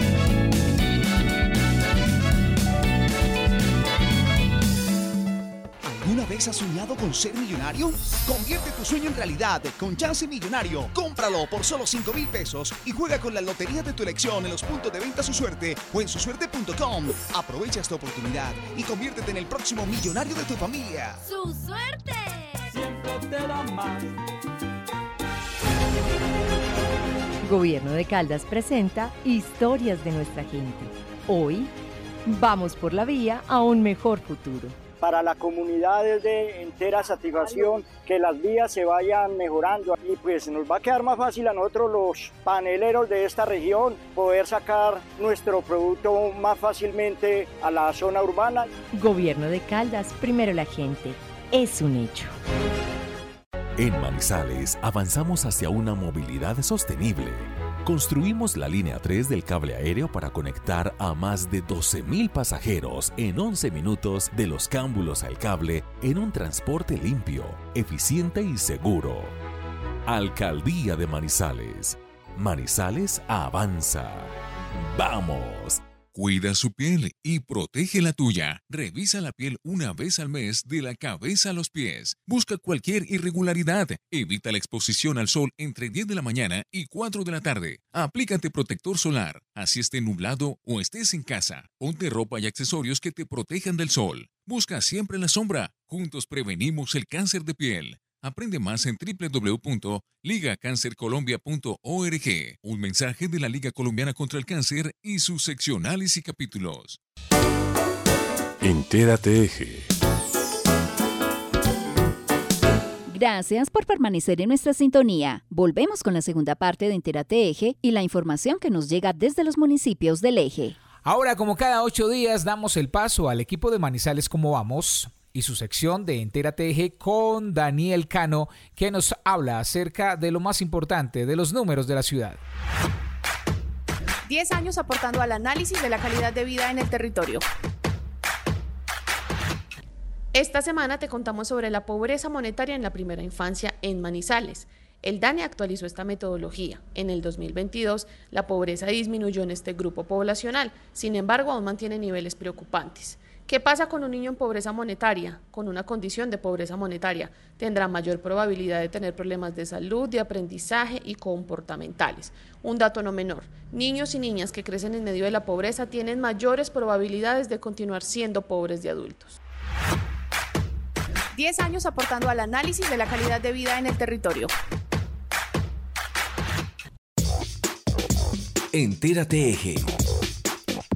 Vez has soñado con ser millonario? Convierte tu sueño en realidad con Chance Millonario. Cómpralo por solo 5 mil pesos y juega con la lotería de tu elección en los puntos de venta Su Suerte o en susuerte.com. Aprovecha esta oportunidad y conviértete en el próximo millonario de tu familia. ¡Su suerte! Siempre te da más. Gobierno de Caldas presenta Historias de nuestra gente. Hoy, vamos por la vía a un mejor futuro. Para la comunidad es de entera satisfacción que las vías se vayan mejorando y pues nos va a quedar más fácil a nosotros los paneleros de esta región poder sacar nuestro producto más fácilmente a la zona urbana. Gobierno de Caldas, primero la gente. Es un hecho. En Manizales avanzamos hacia una movilidad sostenible. Construimos la línea 3 del cable aéreo para conectar a más de 12.000 pasajeros en 11 minutos de los cámbulos al cable en un transporte limpio, eficiente y seguro. Alcaldía de Manizales. Manizales avanza. ¡Vamos! Cuida su piel y protege la tuya. Revisa la piel una vez al mes de la cabeza a los pies. Busca cualquier irregularidad. Evita la exposición al sol entre 10 de la mañana y 4 de la tarde. Aplícate protector solar, así esté nublado o estés en casa. Ponte ropa y accesorios que te protejan del sol. Busca siempre la sombra. Juntos prevenimos el cáncer de piel. Aprende más en www.ligacancercolombia.org. Un mensaje de la Liga Colombiana contra el Cáncer y sus seccionales y capítulos. Entérate Eje. Gracias por permanecer en nuestra sintonía. Volvemos con la segunda parte de Entérate Eje y la información que nos llega desde los municipios del eje. Ahora, como cada ocho días, damos el paso al equipo de Manizales como vamos y su sección de Entérate Eje con Daniel Cano, que nos habla acerca de lo más importante de los números de la ciudad. 10 años aportando al análisis de la calidad de vida en el territorio. Esta semana te contamos sobre la pobreza monetaria en la primera infancia en Manizales. El DANE actualizó esta metodología. En el 2022, la pobreza disminuyó en este grupo poblacional, sin embargo, aún mantiene niveles preocupantes. ¿Qué pasa con un niño en pobreza monetaria? Con una condición de pobreza monetaria, tendrá mayor probabilidad de tener problemas de salud, de aprendizaje y comportamentales. Un dato no menor, niños y niñas que crecen en medio de la pobreza tienen mayores probabilidades de continuar siendo pobres de adultos. 10 años aportando al análisis de la calidad de vida en el territorio. Entérate Eje.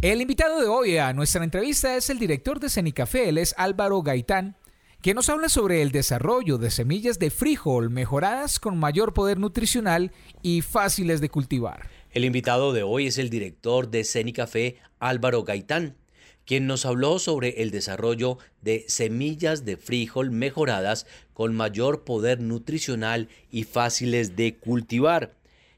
El invitado de hoy a nuestra entrevista es el director de Cenicafé, él es Álvaro Gaitán, que nos habla sobre el desarrollo de semillas de frijol mejoradas con mayor poder nutricional y fáciles de cultivar. El invitado de hoy es el director de Cenicafé, Álvaro Gaitán, quien nos habló sobre el desarrollo de semillas de frijol mejoradas con mayor poder nutricional y fáciles de cultivar.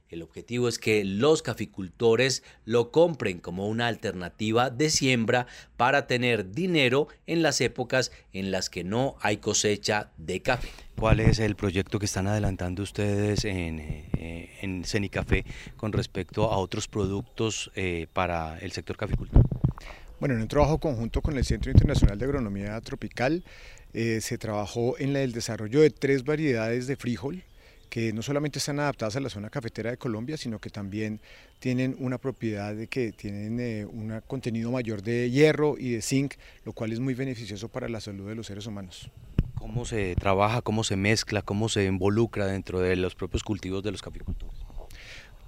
El objetivo es que los caficultores lo compren como una alternativa de siembra para tener dinero en las épocas en las que no hay cosecha de café. ¿Cuál es el proyecto que están adelantando ustedes en, eh, en Cenicafé con respecto a otros productos eh, para el sector caficultor? Bueno, en un trabajo conjunto con el Centro Internacional de Agronomía Tropical eh, se trabajó en el desarrollo de tres variedades de frijol que no solamente están adaptadas a la zona cafetera de Colombia, sino que también tienen una propiedad de que tienen eh, un contenido mayor de hierro y de zinc, lo cual es muy beneficioso para la salud de los seres humanos. ¿Cómo se trabaja, cómo se mezcla, cómo se involucra dentro de los propios cultivos de los caficultores?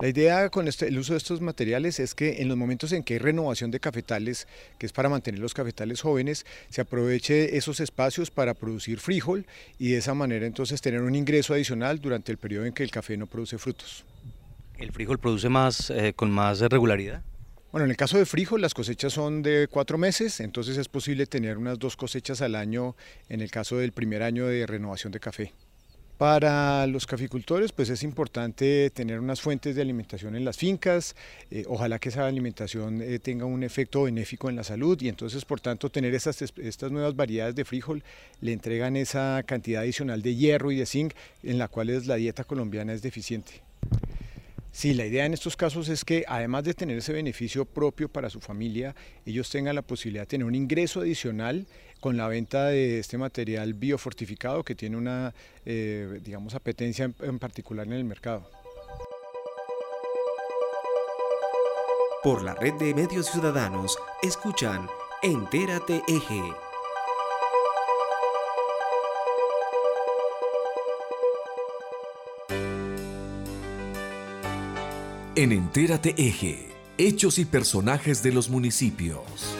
La idea con este, el uso de estos materiales es que en los momentos en que hay renovación de cafetales, que es para mantener los cafetales jóvenes, se aproveche esos espacios para producir frijol y de esa manera entonces tener un ingreso adicional durante el periodo en que el café no produce frutos. ¿El frijol produce más eh, con más regularidad? Bueno, en el caso de frijol las cosechas son de cuatro meses, entonces es posible tener unas dos cosechas al año en el caso del primer año de renovación de café. Para los caficultores, pues es importante tener unas fuentes de alimentación en las fincas, eh, ojalá que esa alimentación eh, tenga un efecto benéfico en la salud y entonces, por tanto, tener estas, estas nuevas variedades de frijol le entregan esa cantidad adicional de hierro y de zinc en la cual la dieta colombiana es deficiente. Sí, la idea en estos casos es que además de tener ese beneficio propio para su familia, ellos tengan la posibilidad de tener un ingreso adicional con la venta de este material biofortificado que tiene una, eh, digamos, apetencia en particular en el mercado. Por la red de medios ciudadanos, escuchan Entérate Eje. En Entérate Eje, hechos y personajes de los municipios.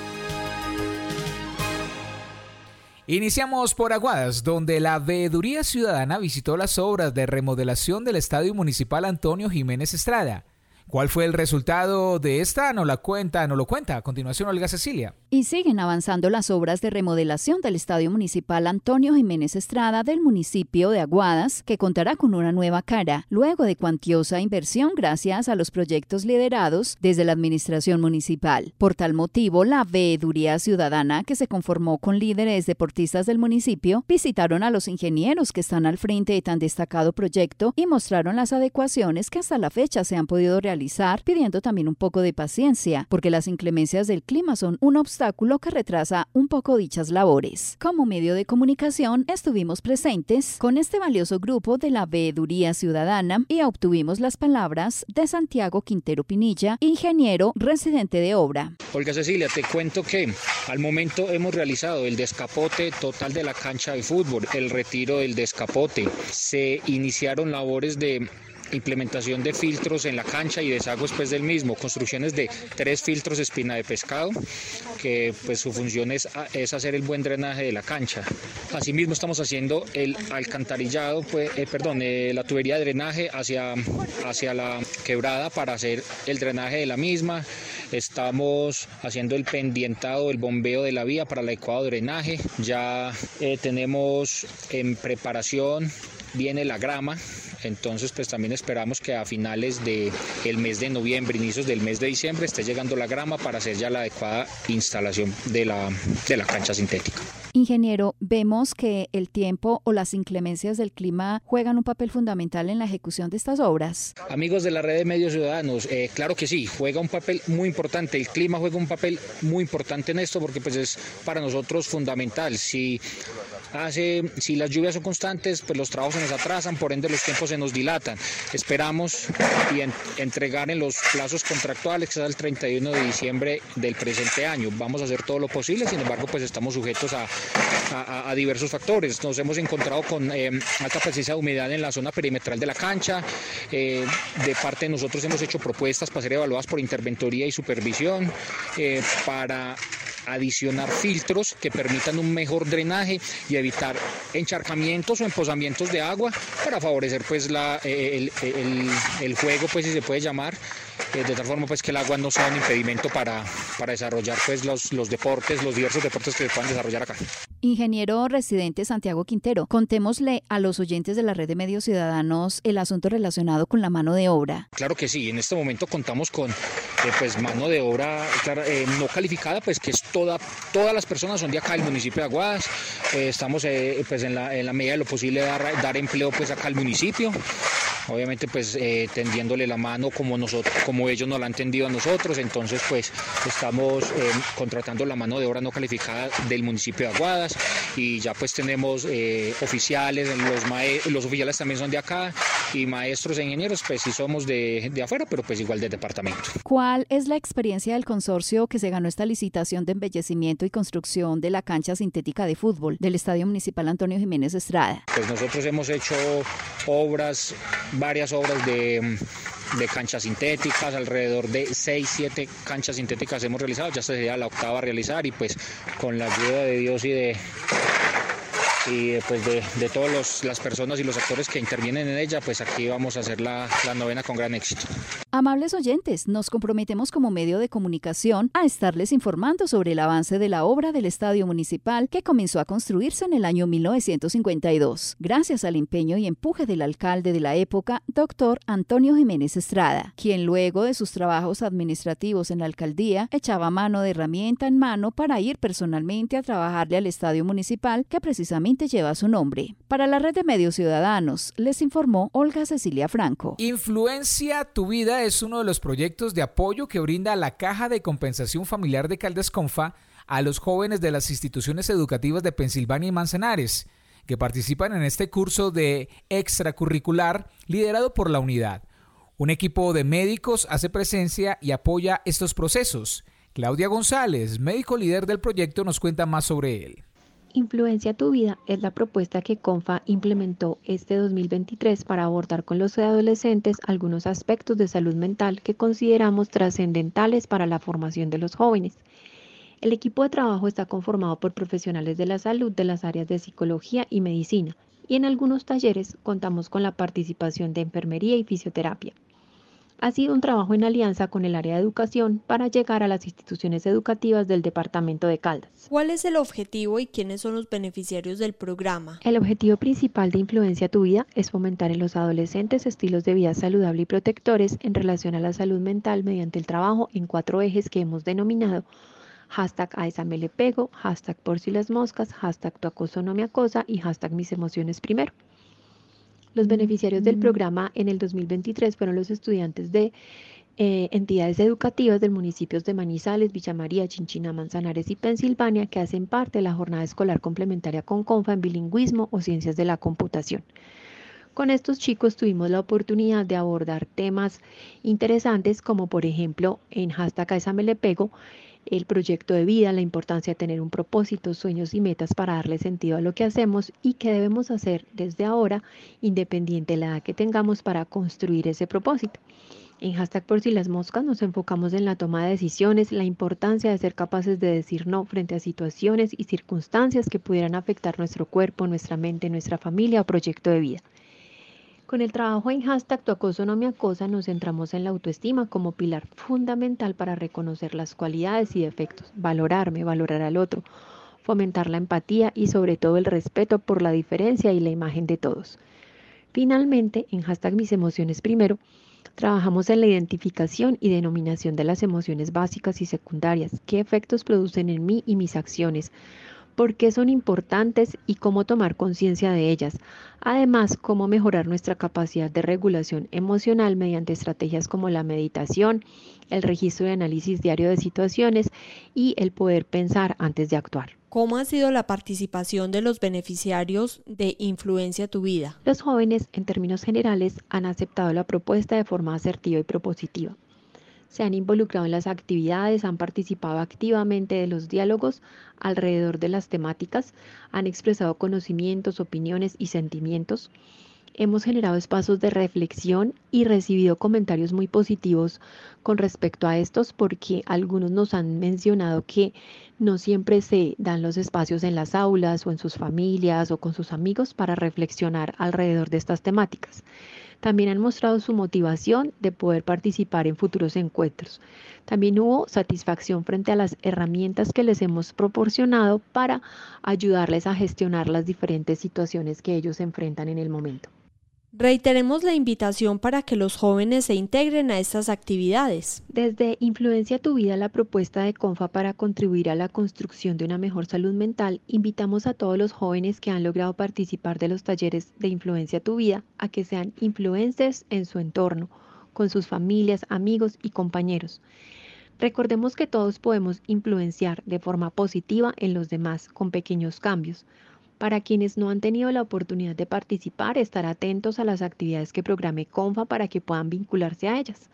Iniciamos por Aguadas, donde la Veeduría Ciudadana visitó las obras de remodelación del Estadio Municipal Antonio Jiménez Estrada. ¿Cuál fue el resultado de esta? No la cuenta, no lo cuenta. A continuación, Olga Cecilia. Y siguen avanzando las obras de remodelación del Estadio Municipal Antonio Jiménez Estrada del municipio de Aguadas, que contará con una nueva cara, luego de cuantiosa inversión gracias a los proyectos liderados desde la administración municipal. Por tal motivo, la Veeduría Ciudadana, que se conformó con líderes deportistas del municipio, visitaron a los ingenieros que están al frente de tan destacado proyecto y mostraron las adecuaciones que hasta la fecha se han podido realizar pidiendo también un poco de paciencia, porque las inclemencias del clima son un obstáculo que retrasa un poco dichas labores. Como medio de comunicación estuvimos presentes con este valioso grupo de la Veeduría Ciudadana y obtuvimos las palabras de Santiago Quintero Pinilla, ingeniero residente de obra. Olga Cecilia, te cuento que al momento hemos realizado el descapote total de la cancha de fútbol, el retiro del descapote. Se iniciaron labores de implementación de filtros en la cancha y desagües pues del mismo, construcciones de tres filtros espina de pescado, que pues su función es, es hacer el buen drenaje de la cancha. Asimismo estamos haciendo el alcantarillado, pues, eh, perdón, eh, la tubería de drenaje hacia, hacia la quebrada para hacer el drenaje de la misma. Estamos haciendo el pendientado, el bombeo de la vía para el adecuado drenaje. Ya eh, tenemos en preparación, viene la grama entonces, pues también esperamos que a finales del el mes de noviembre, inicios del mes de diciembre, esté llegando la grama para hacer ya la adecuada instalación de la, de la cancha sintética. Ingeniero, vemos que el tiempo o las inclemencias del clima juegan un papel fundamental en la ejecución de estas obras. Amigos de la red de medios ciudadanos, eh, claro que sí, juega un papel muy importante. El clima juega un papel muy importante en esto porque pues es para nosotros fundamental. Si hace, si las lluvias son constantes, pues los trabajos se nos atrasan, por ende los tiempos se nos dilatan. Esperamos y entregar en los plazos contractuales, que es el 31 de diciembre del presente año. Vamos a hacer todo lo posible, sin embargo, pues estamos sujetos a, diversos factores. Nos hemos encontrado con eh, alta presencia de humedad en la zona perimetral de la cancha. Eh, de parte de nosotros hemos hecho propuestas para ser evaluadas por interventoría y supervisión, eh, para adicionar filtros que permitan un mejor drenaje y evitar encharcamientos o empozamientos de agua para favorecer pues la, el, el, juego pues si se puede llamar eh, de tal forma pues que el agua no sea un impedimento para, para desarrollar pues los, los deportes, los diversos deportes que se puedan desarrollar acá. Ingeniero residente Santiago Quintero, contémosle a los oyentes de la red de medios ciudadanos el asunto relacionado con la mano de obra. Claro que sí, en este momento contamos con eh, pues mano de obra eh, no calificada, pues que es toda, todas las personas son de acá del municipio de Aguadas, estamos pues en la, en la medida de lo posible dar, dar empleo pues acá al municipio obviamente pues eh, tendiéndole la mano como nosotros, como ellos nos la han tendido a nosotros, entonces pues estamos eh, contratando la mano de obra no calificada del municipio de Aguadas y ya pues tenemos eh, oficiales, los, los oficiales también son de acá y maestros e ingenieros pues sí somos de, de afuera, pero pues igual del departamento. ¿Cuál es la experiencia del consorcio que se ganó esta licitación de embellecimiento y construcción de la cancha sintética de fútbol del Estadio Municipal Antonio Jiménez Estrada? Pues nosotros hemos hecho obras varias obras de, de canchas sintéticas, alrededor de 6, 7 canchas sintéticas hemos realizado, ya sería la octava a realizar y pues con la ayuda de Dios y de y pues de, de todas las personas y los actores que intervienen en ella, pues aquí vamos a hacer la, la novena con gran éxito. Amables oyentes, nos comprometemos como medio de comunicación a estarles informando sobre el avance de la obra del Estadio Municipal que comenzó a construirse en el año 1952, gracias al empeño y empuje del alcalde de la época, doctor Antonio Jiménez Estrada, quien luego de sus trabajos administrativos en la alcaldía echaba mano de herramienta en mano para ir personalmente a trabajarle al Estadio Municipal que precisamente lleva su nombre. Para la red de medios ciudadanos, les informó Olga Cecilia Franco. Influencia tu vida es uno de los proyectos de apoyo que brinda la Caja de Compensación Familiar de Caldas Confa a los jóvenes de las instituciones educativas de Pensilvania y Manzanares, que participan en este curso de extracurricular liderado por la unidad. Un equipo de médicos hace presencia y apoya estos procesos. Claudia González, médico líder del proyecto, nos cuenta más sobre él. Influencia tu vida es la propuesta que CONFA implementó este 2023 para abordar con los adolescentes algunos aspectos de salud mental que consideramos trascendentales para la formación de los jóvenes. El equipo de trabajo está conformado por profesionales de la salud de las áreas de psicología y medicina, y en algunos talleres contamos con la participación de enfermería y fisioterapia. Ha sido un trabajo en alianza con el área de educación para llegar a las instituciones educativas del departamento de Caldas. ¿Cuál es el objetivo y quiénes son los beneficiarios del programa? El objetivo principal de Influencia tu Vida es fomentar en los adolescentes estilos de vida saludable y protectores en relación a la salud mental mediante el trabajo en cuatro ejes que hemos denominado hashtag pego, hashtag por si las moscas, hashtag tu acoso no me acosa y hashtag mis emociones primero. Los beneficiarios del programa en el 2023 fueron los estudiantes de eh, entidades educativas del municipios de Manizales, Villa María, Chinchina, Manzanares y Pensilvania que hacen parte de la jornada escolar complementaria con CONFA en bilingüismo o ciencias de la computación. Con estos chicos tuvimos la oportunidad de abordar temas interesantes como por ejemplo en hashtag esa me le pego el proyecto de vida, la importancia de tener un propósito, sueños y metas para darle sentido a lo que hacemos y qué debemos hacer desde ahora, independiente de la edad que tengamos para construir ese propósito. En hashtag por si las moscas nos enfocamos en la toma de decisiones, la importancia de ser capaces de decir no frente a situaciones y circunstancias que pudieran afectar nuestro cuerpo, nuestra mente, nuestra familia o proyecto de vida. Con el trabajo en hashtag Tu acoso no me acosa nos centramos en la autoestima como pilar fundamental para reconocer las cualidades y defectos, valorarme, valorar al otro, fomentar la empatía y sobre todo el respeto por la diferencia y la imagen de todos. Finalmente, en hashtag mis emociones primero, trabajamos en la identificación y denominación de las emociones básicas y secundarias, qué efectos producen en mí y mis acciones, por qué son importantes y cómo tomar conciencia de ellas. Además, cómo mejorar nuestra capacidad de regulación emocional mediante estrategias como la meditación, el registro de análisis diario de situaciones y el poder pensar antes de actuar. ¿Cómo ha sido la participación de los beneficiarios de Influencia Tu Vida? Los jóvenes, en términos generales, han aceptado la propuesta de forma asertiva y propositiva se han involucrado en las actividades, han participado activamente de los diálogos alrededor de las temáticas, han expresado conocimientos, opiniones y sentimientos. Hemos generado espacios de reflexión y recibido comentarios muy positivos con respecto a estos porque algunos nos han mencionado que no siempre se dan los espacios en las aulas o en sus familias o con sus amigos para reflexionar alrededor de estas temáticas. También han mostrado su motivación de poder participar en futuros encuentros. También hubo satisfacción frente a las herramientas que les hemos proporcionado para ayudarles a gestionar las diferentes situaciones que ellos enfrentan en el momento. Reiteremos la invitación para que los jóvenes se integren a estas actividades. Desde Influencia tu vida, la propuesta de CONFA para contribuir a la construcción de una mejor salud mental, invitamos a todos los jóvenes que han logrado participar de los talleres de Influencia tu vida a que sean influencers en su entorno, con sus familias, amigos y compañeros. Recordemos que todos podemos influenciar de forma positiva en los demás con pequeños cambios para quienes no han tenido la oportunidad de participar, estar atentos a las actividades que programe CONFA para que puedan vincularse a ellas.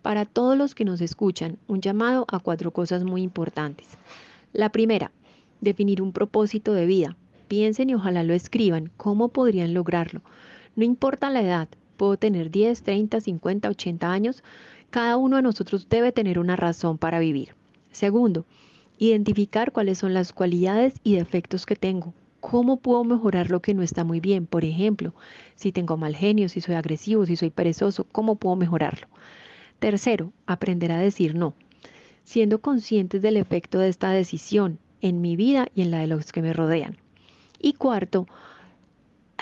Para todos los que nos escuchan, un llamado a cuatro cosas muy importantes. La primera, definir un propósito de vida. Piensen y ojalá lo escriban. ¿Cómo podrían lograrlo? No importa la edad, puedo tener 10, 30, 50, 80 años. Cada uno de nosotros debe tener una razón para vivir. Segundo, identificar cuáles son las cualidades y defectos que tengo. ¿Cómo puedo mejorar lo que no está muy bien? Por ejemplo, si tengo mal genio, si soy agresivo, si soy perezoso, ¿cómo puedo mejorarlo? Tercero, aprender a decir no, siendo conscientes del efecto de esta decisión en mi vida y en la de los que me rodean. Y cuarto,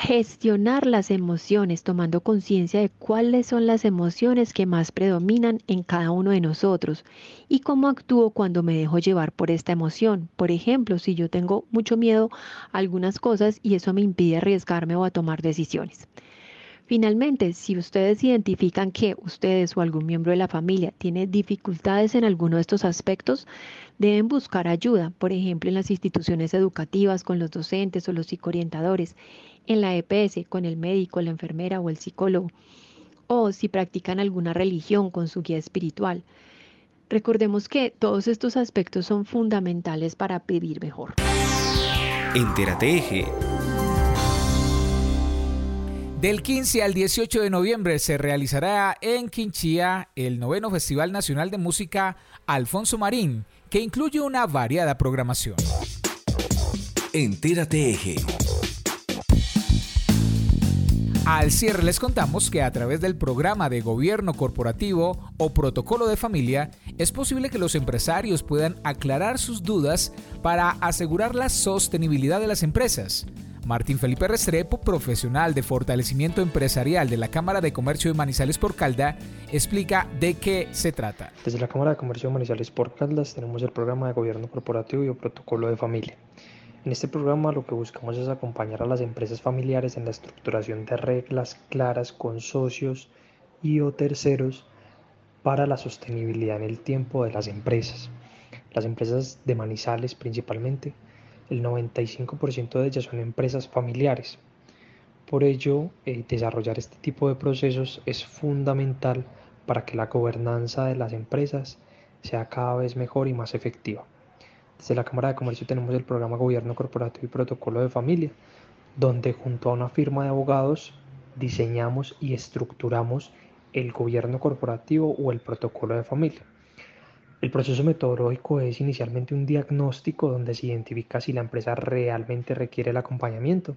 gestionar las emociones, tomando conciencia de cuáles son las emociones que más predominan en cada uno de nosotros y cómo actúo cuando me dejo llevar por esta emoción. Por ejemplo, si yo tengo mucho miedo a algunas cosas y eso me impide arriesgarme o a tomar decisiones. Finalmente, si ustedes identifican que ustedes o algún miembro de la familia tiene dificultades en alguno de estos aspectos, deben buscar ayuda, por ejemplo, en las instituciones educativas, con los docentes o los psicoorientadores, en la EPS, con el médico, la enfermera o el psicólogo, o si practican alguna religión con su guía espiritual. Recordemos que todos estos aspectos son fundamentales para vivir mejor. Entérate Eje del 15 al 18 de noviembre se realizará en Quinchía el noveno Festival Nacional de Música Alfonso Marín, que incluye una variada programación. Entérate Eje. Al cierre les contamos que a través del programa de gobierno corporativo o protocolo de familia es posible que los empresarios puedan aclarar sus dudas para asegurar la sostenibilidad de las empresas. Martín Felipe Restrepo, profesional de fortalecimiento empresarial de la Cámara de Comercio de Manizales por Calda, explica de qué se trata. Desde la Cámara de Comercio de Manizales por Caldas tenemos el programa de gobierno corporativo y el protocolo de familia. En este programa lo que buscamos es acompañar a las empresas familiares en la estructuración de reglas claras con socios y o terceros para la sostenibilidad en el tiempo de las empresas. Las empresas de Manizales principalmente el 95% de ellas son empresas familiares. Por ello, eh, desarrollar este tipo de procesos es fundamental para que la gobernanza de las empresas sea cada vez mejor y más efectiva. Desde la Cámara de Comercio tenemos el programa Gobierno Corporativo y Protocolo de Familia, donde junto a una firma de abogados diseñamos y estructuramos el gobierno corporativo o el protocolo de familia. El proceso metodológico es inicialmente un diagnóstico donde se identifica si la empresa realmente requiere el acompañamiento.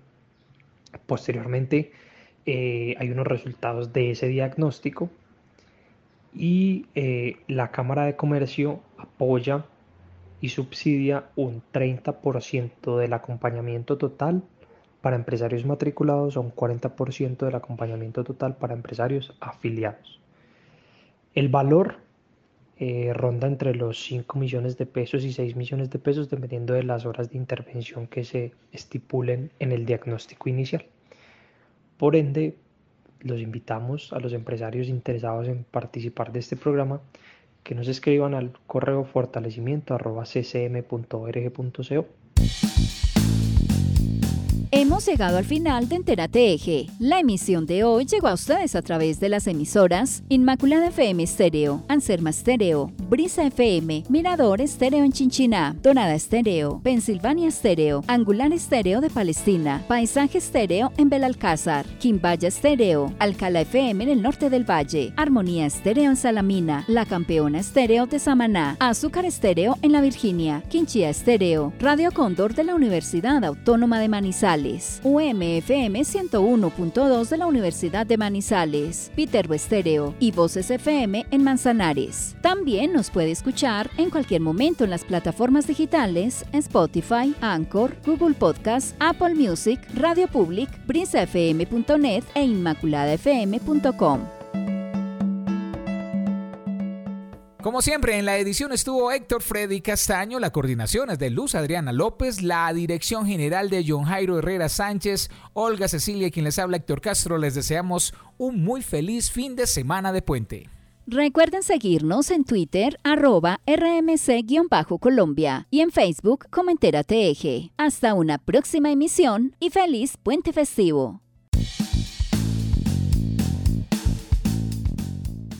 Posteriormente eh, hay unos resultados de ese diagnóstico y eh, la Cámara de Comercio apoya y subsidia un 30% del acompañamiento total para empresarios matriculados o un 40% del acompañamiento total para empresarios afiliados. El valor eh, ronda entre los 5 millones de pesos y 6 millones de pesos dependiendo de las horas de intervención que se estipulen en el diagnóstico inicial. Por ende, los invitamos a los empresarios interesados en participar de este programa que nos escriban al correo fortalecimiento Hemos llegado al final de Entérate Eje. La emisión de hoy llegó a ustedes a través de las emisoras Inmaculada FM Estéreo, Anserma Estéreo, Brisa FM, Mirador Estéreo en Chinchiná, Donada Estéreo, Pensilvania Estéreo, Angular Estéreo de Palestina, Paisaje Estéreo en Belalcázar, Quimbaya Estéreo, Alcala FM en el norte del valle, Armonía Estéreo en Salamina, La Campeona Estéreo de Samaná, Azúcar Estéreo en La Virginia, Quinchía Estéreo, Radio Cóndor de la Universidad Autónoma de Manizales, UMFM 101.2 de la Universidad de Manizales, Peter Estéreo y Voces FM en Manzanares. También nos puede escuchar en cualquier momento en las plataformas digitales Spotify, Anchor, Google Podcast, Apple Music, Radio Public, BrisaFM.net e InmaculadaFM.com. Como siempre, en la edición estuvo Héctor Freddy Castaño, la coordinación es de Luz Adriana López, la dirección general de John Jairo Herrera Sánchez, Olga Cecilia, quien les habla Héctor Castro, les deseamos un muy feliz fin de semana de puente. Recuerden seguirnos en Twitter, arroba rmc-colombia y en Facebook como Entérate Eje. Hasta una próxima emisión y feliz puente festivo.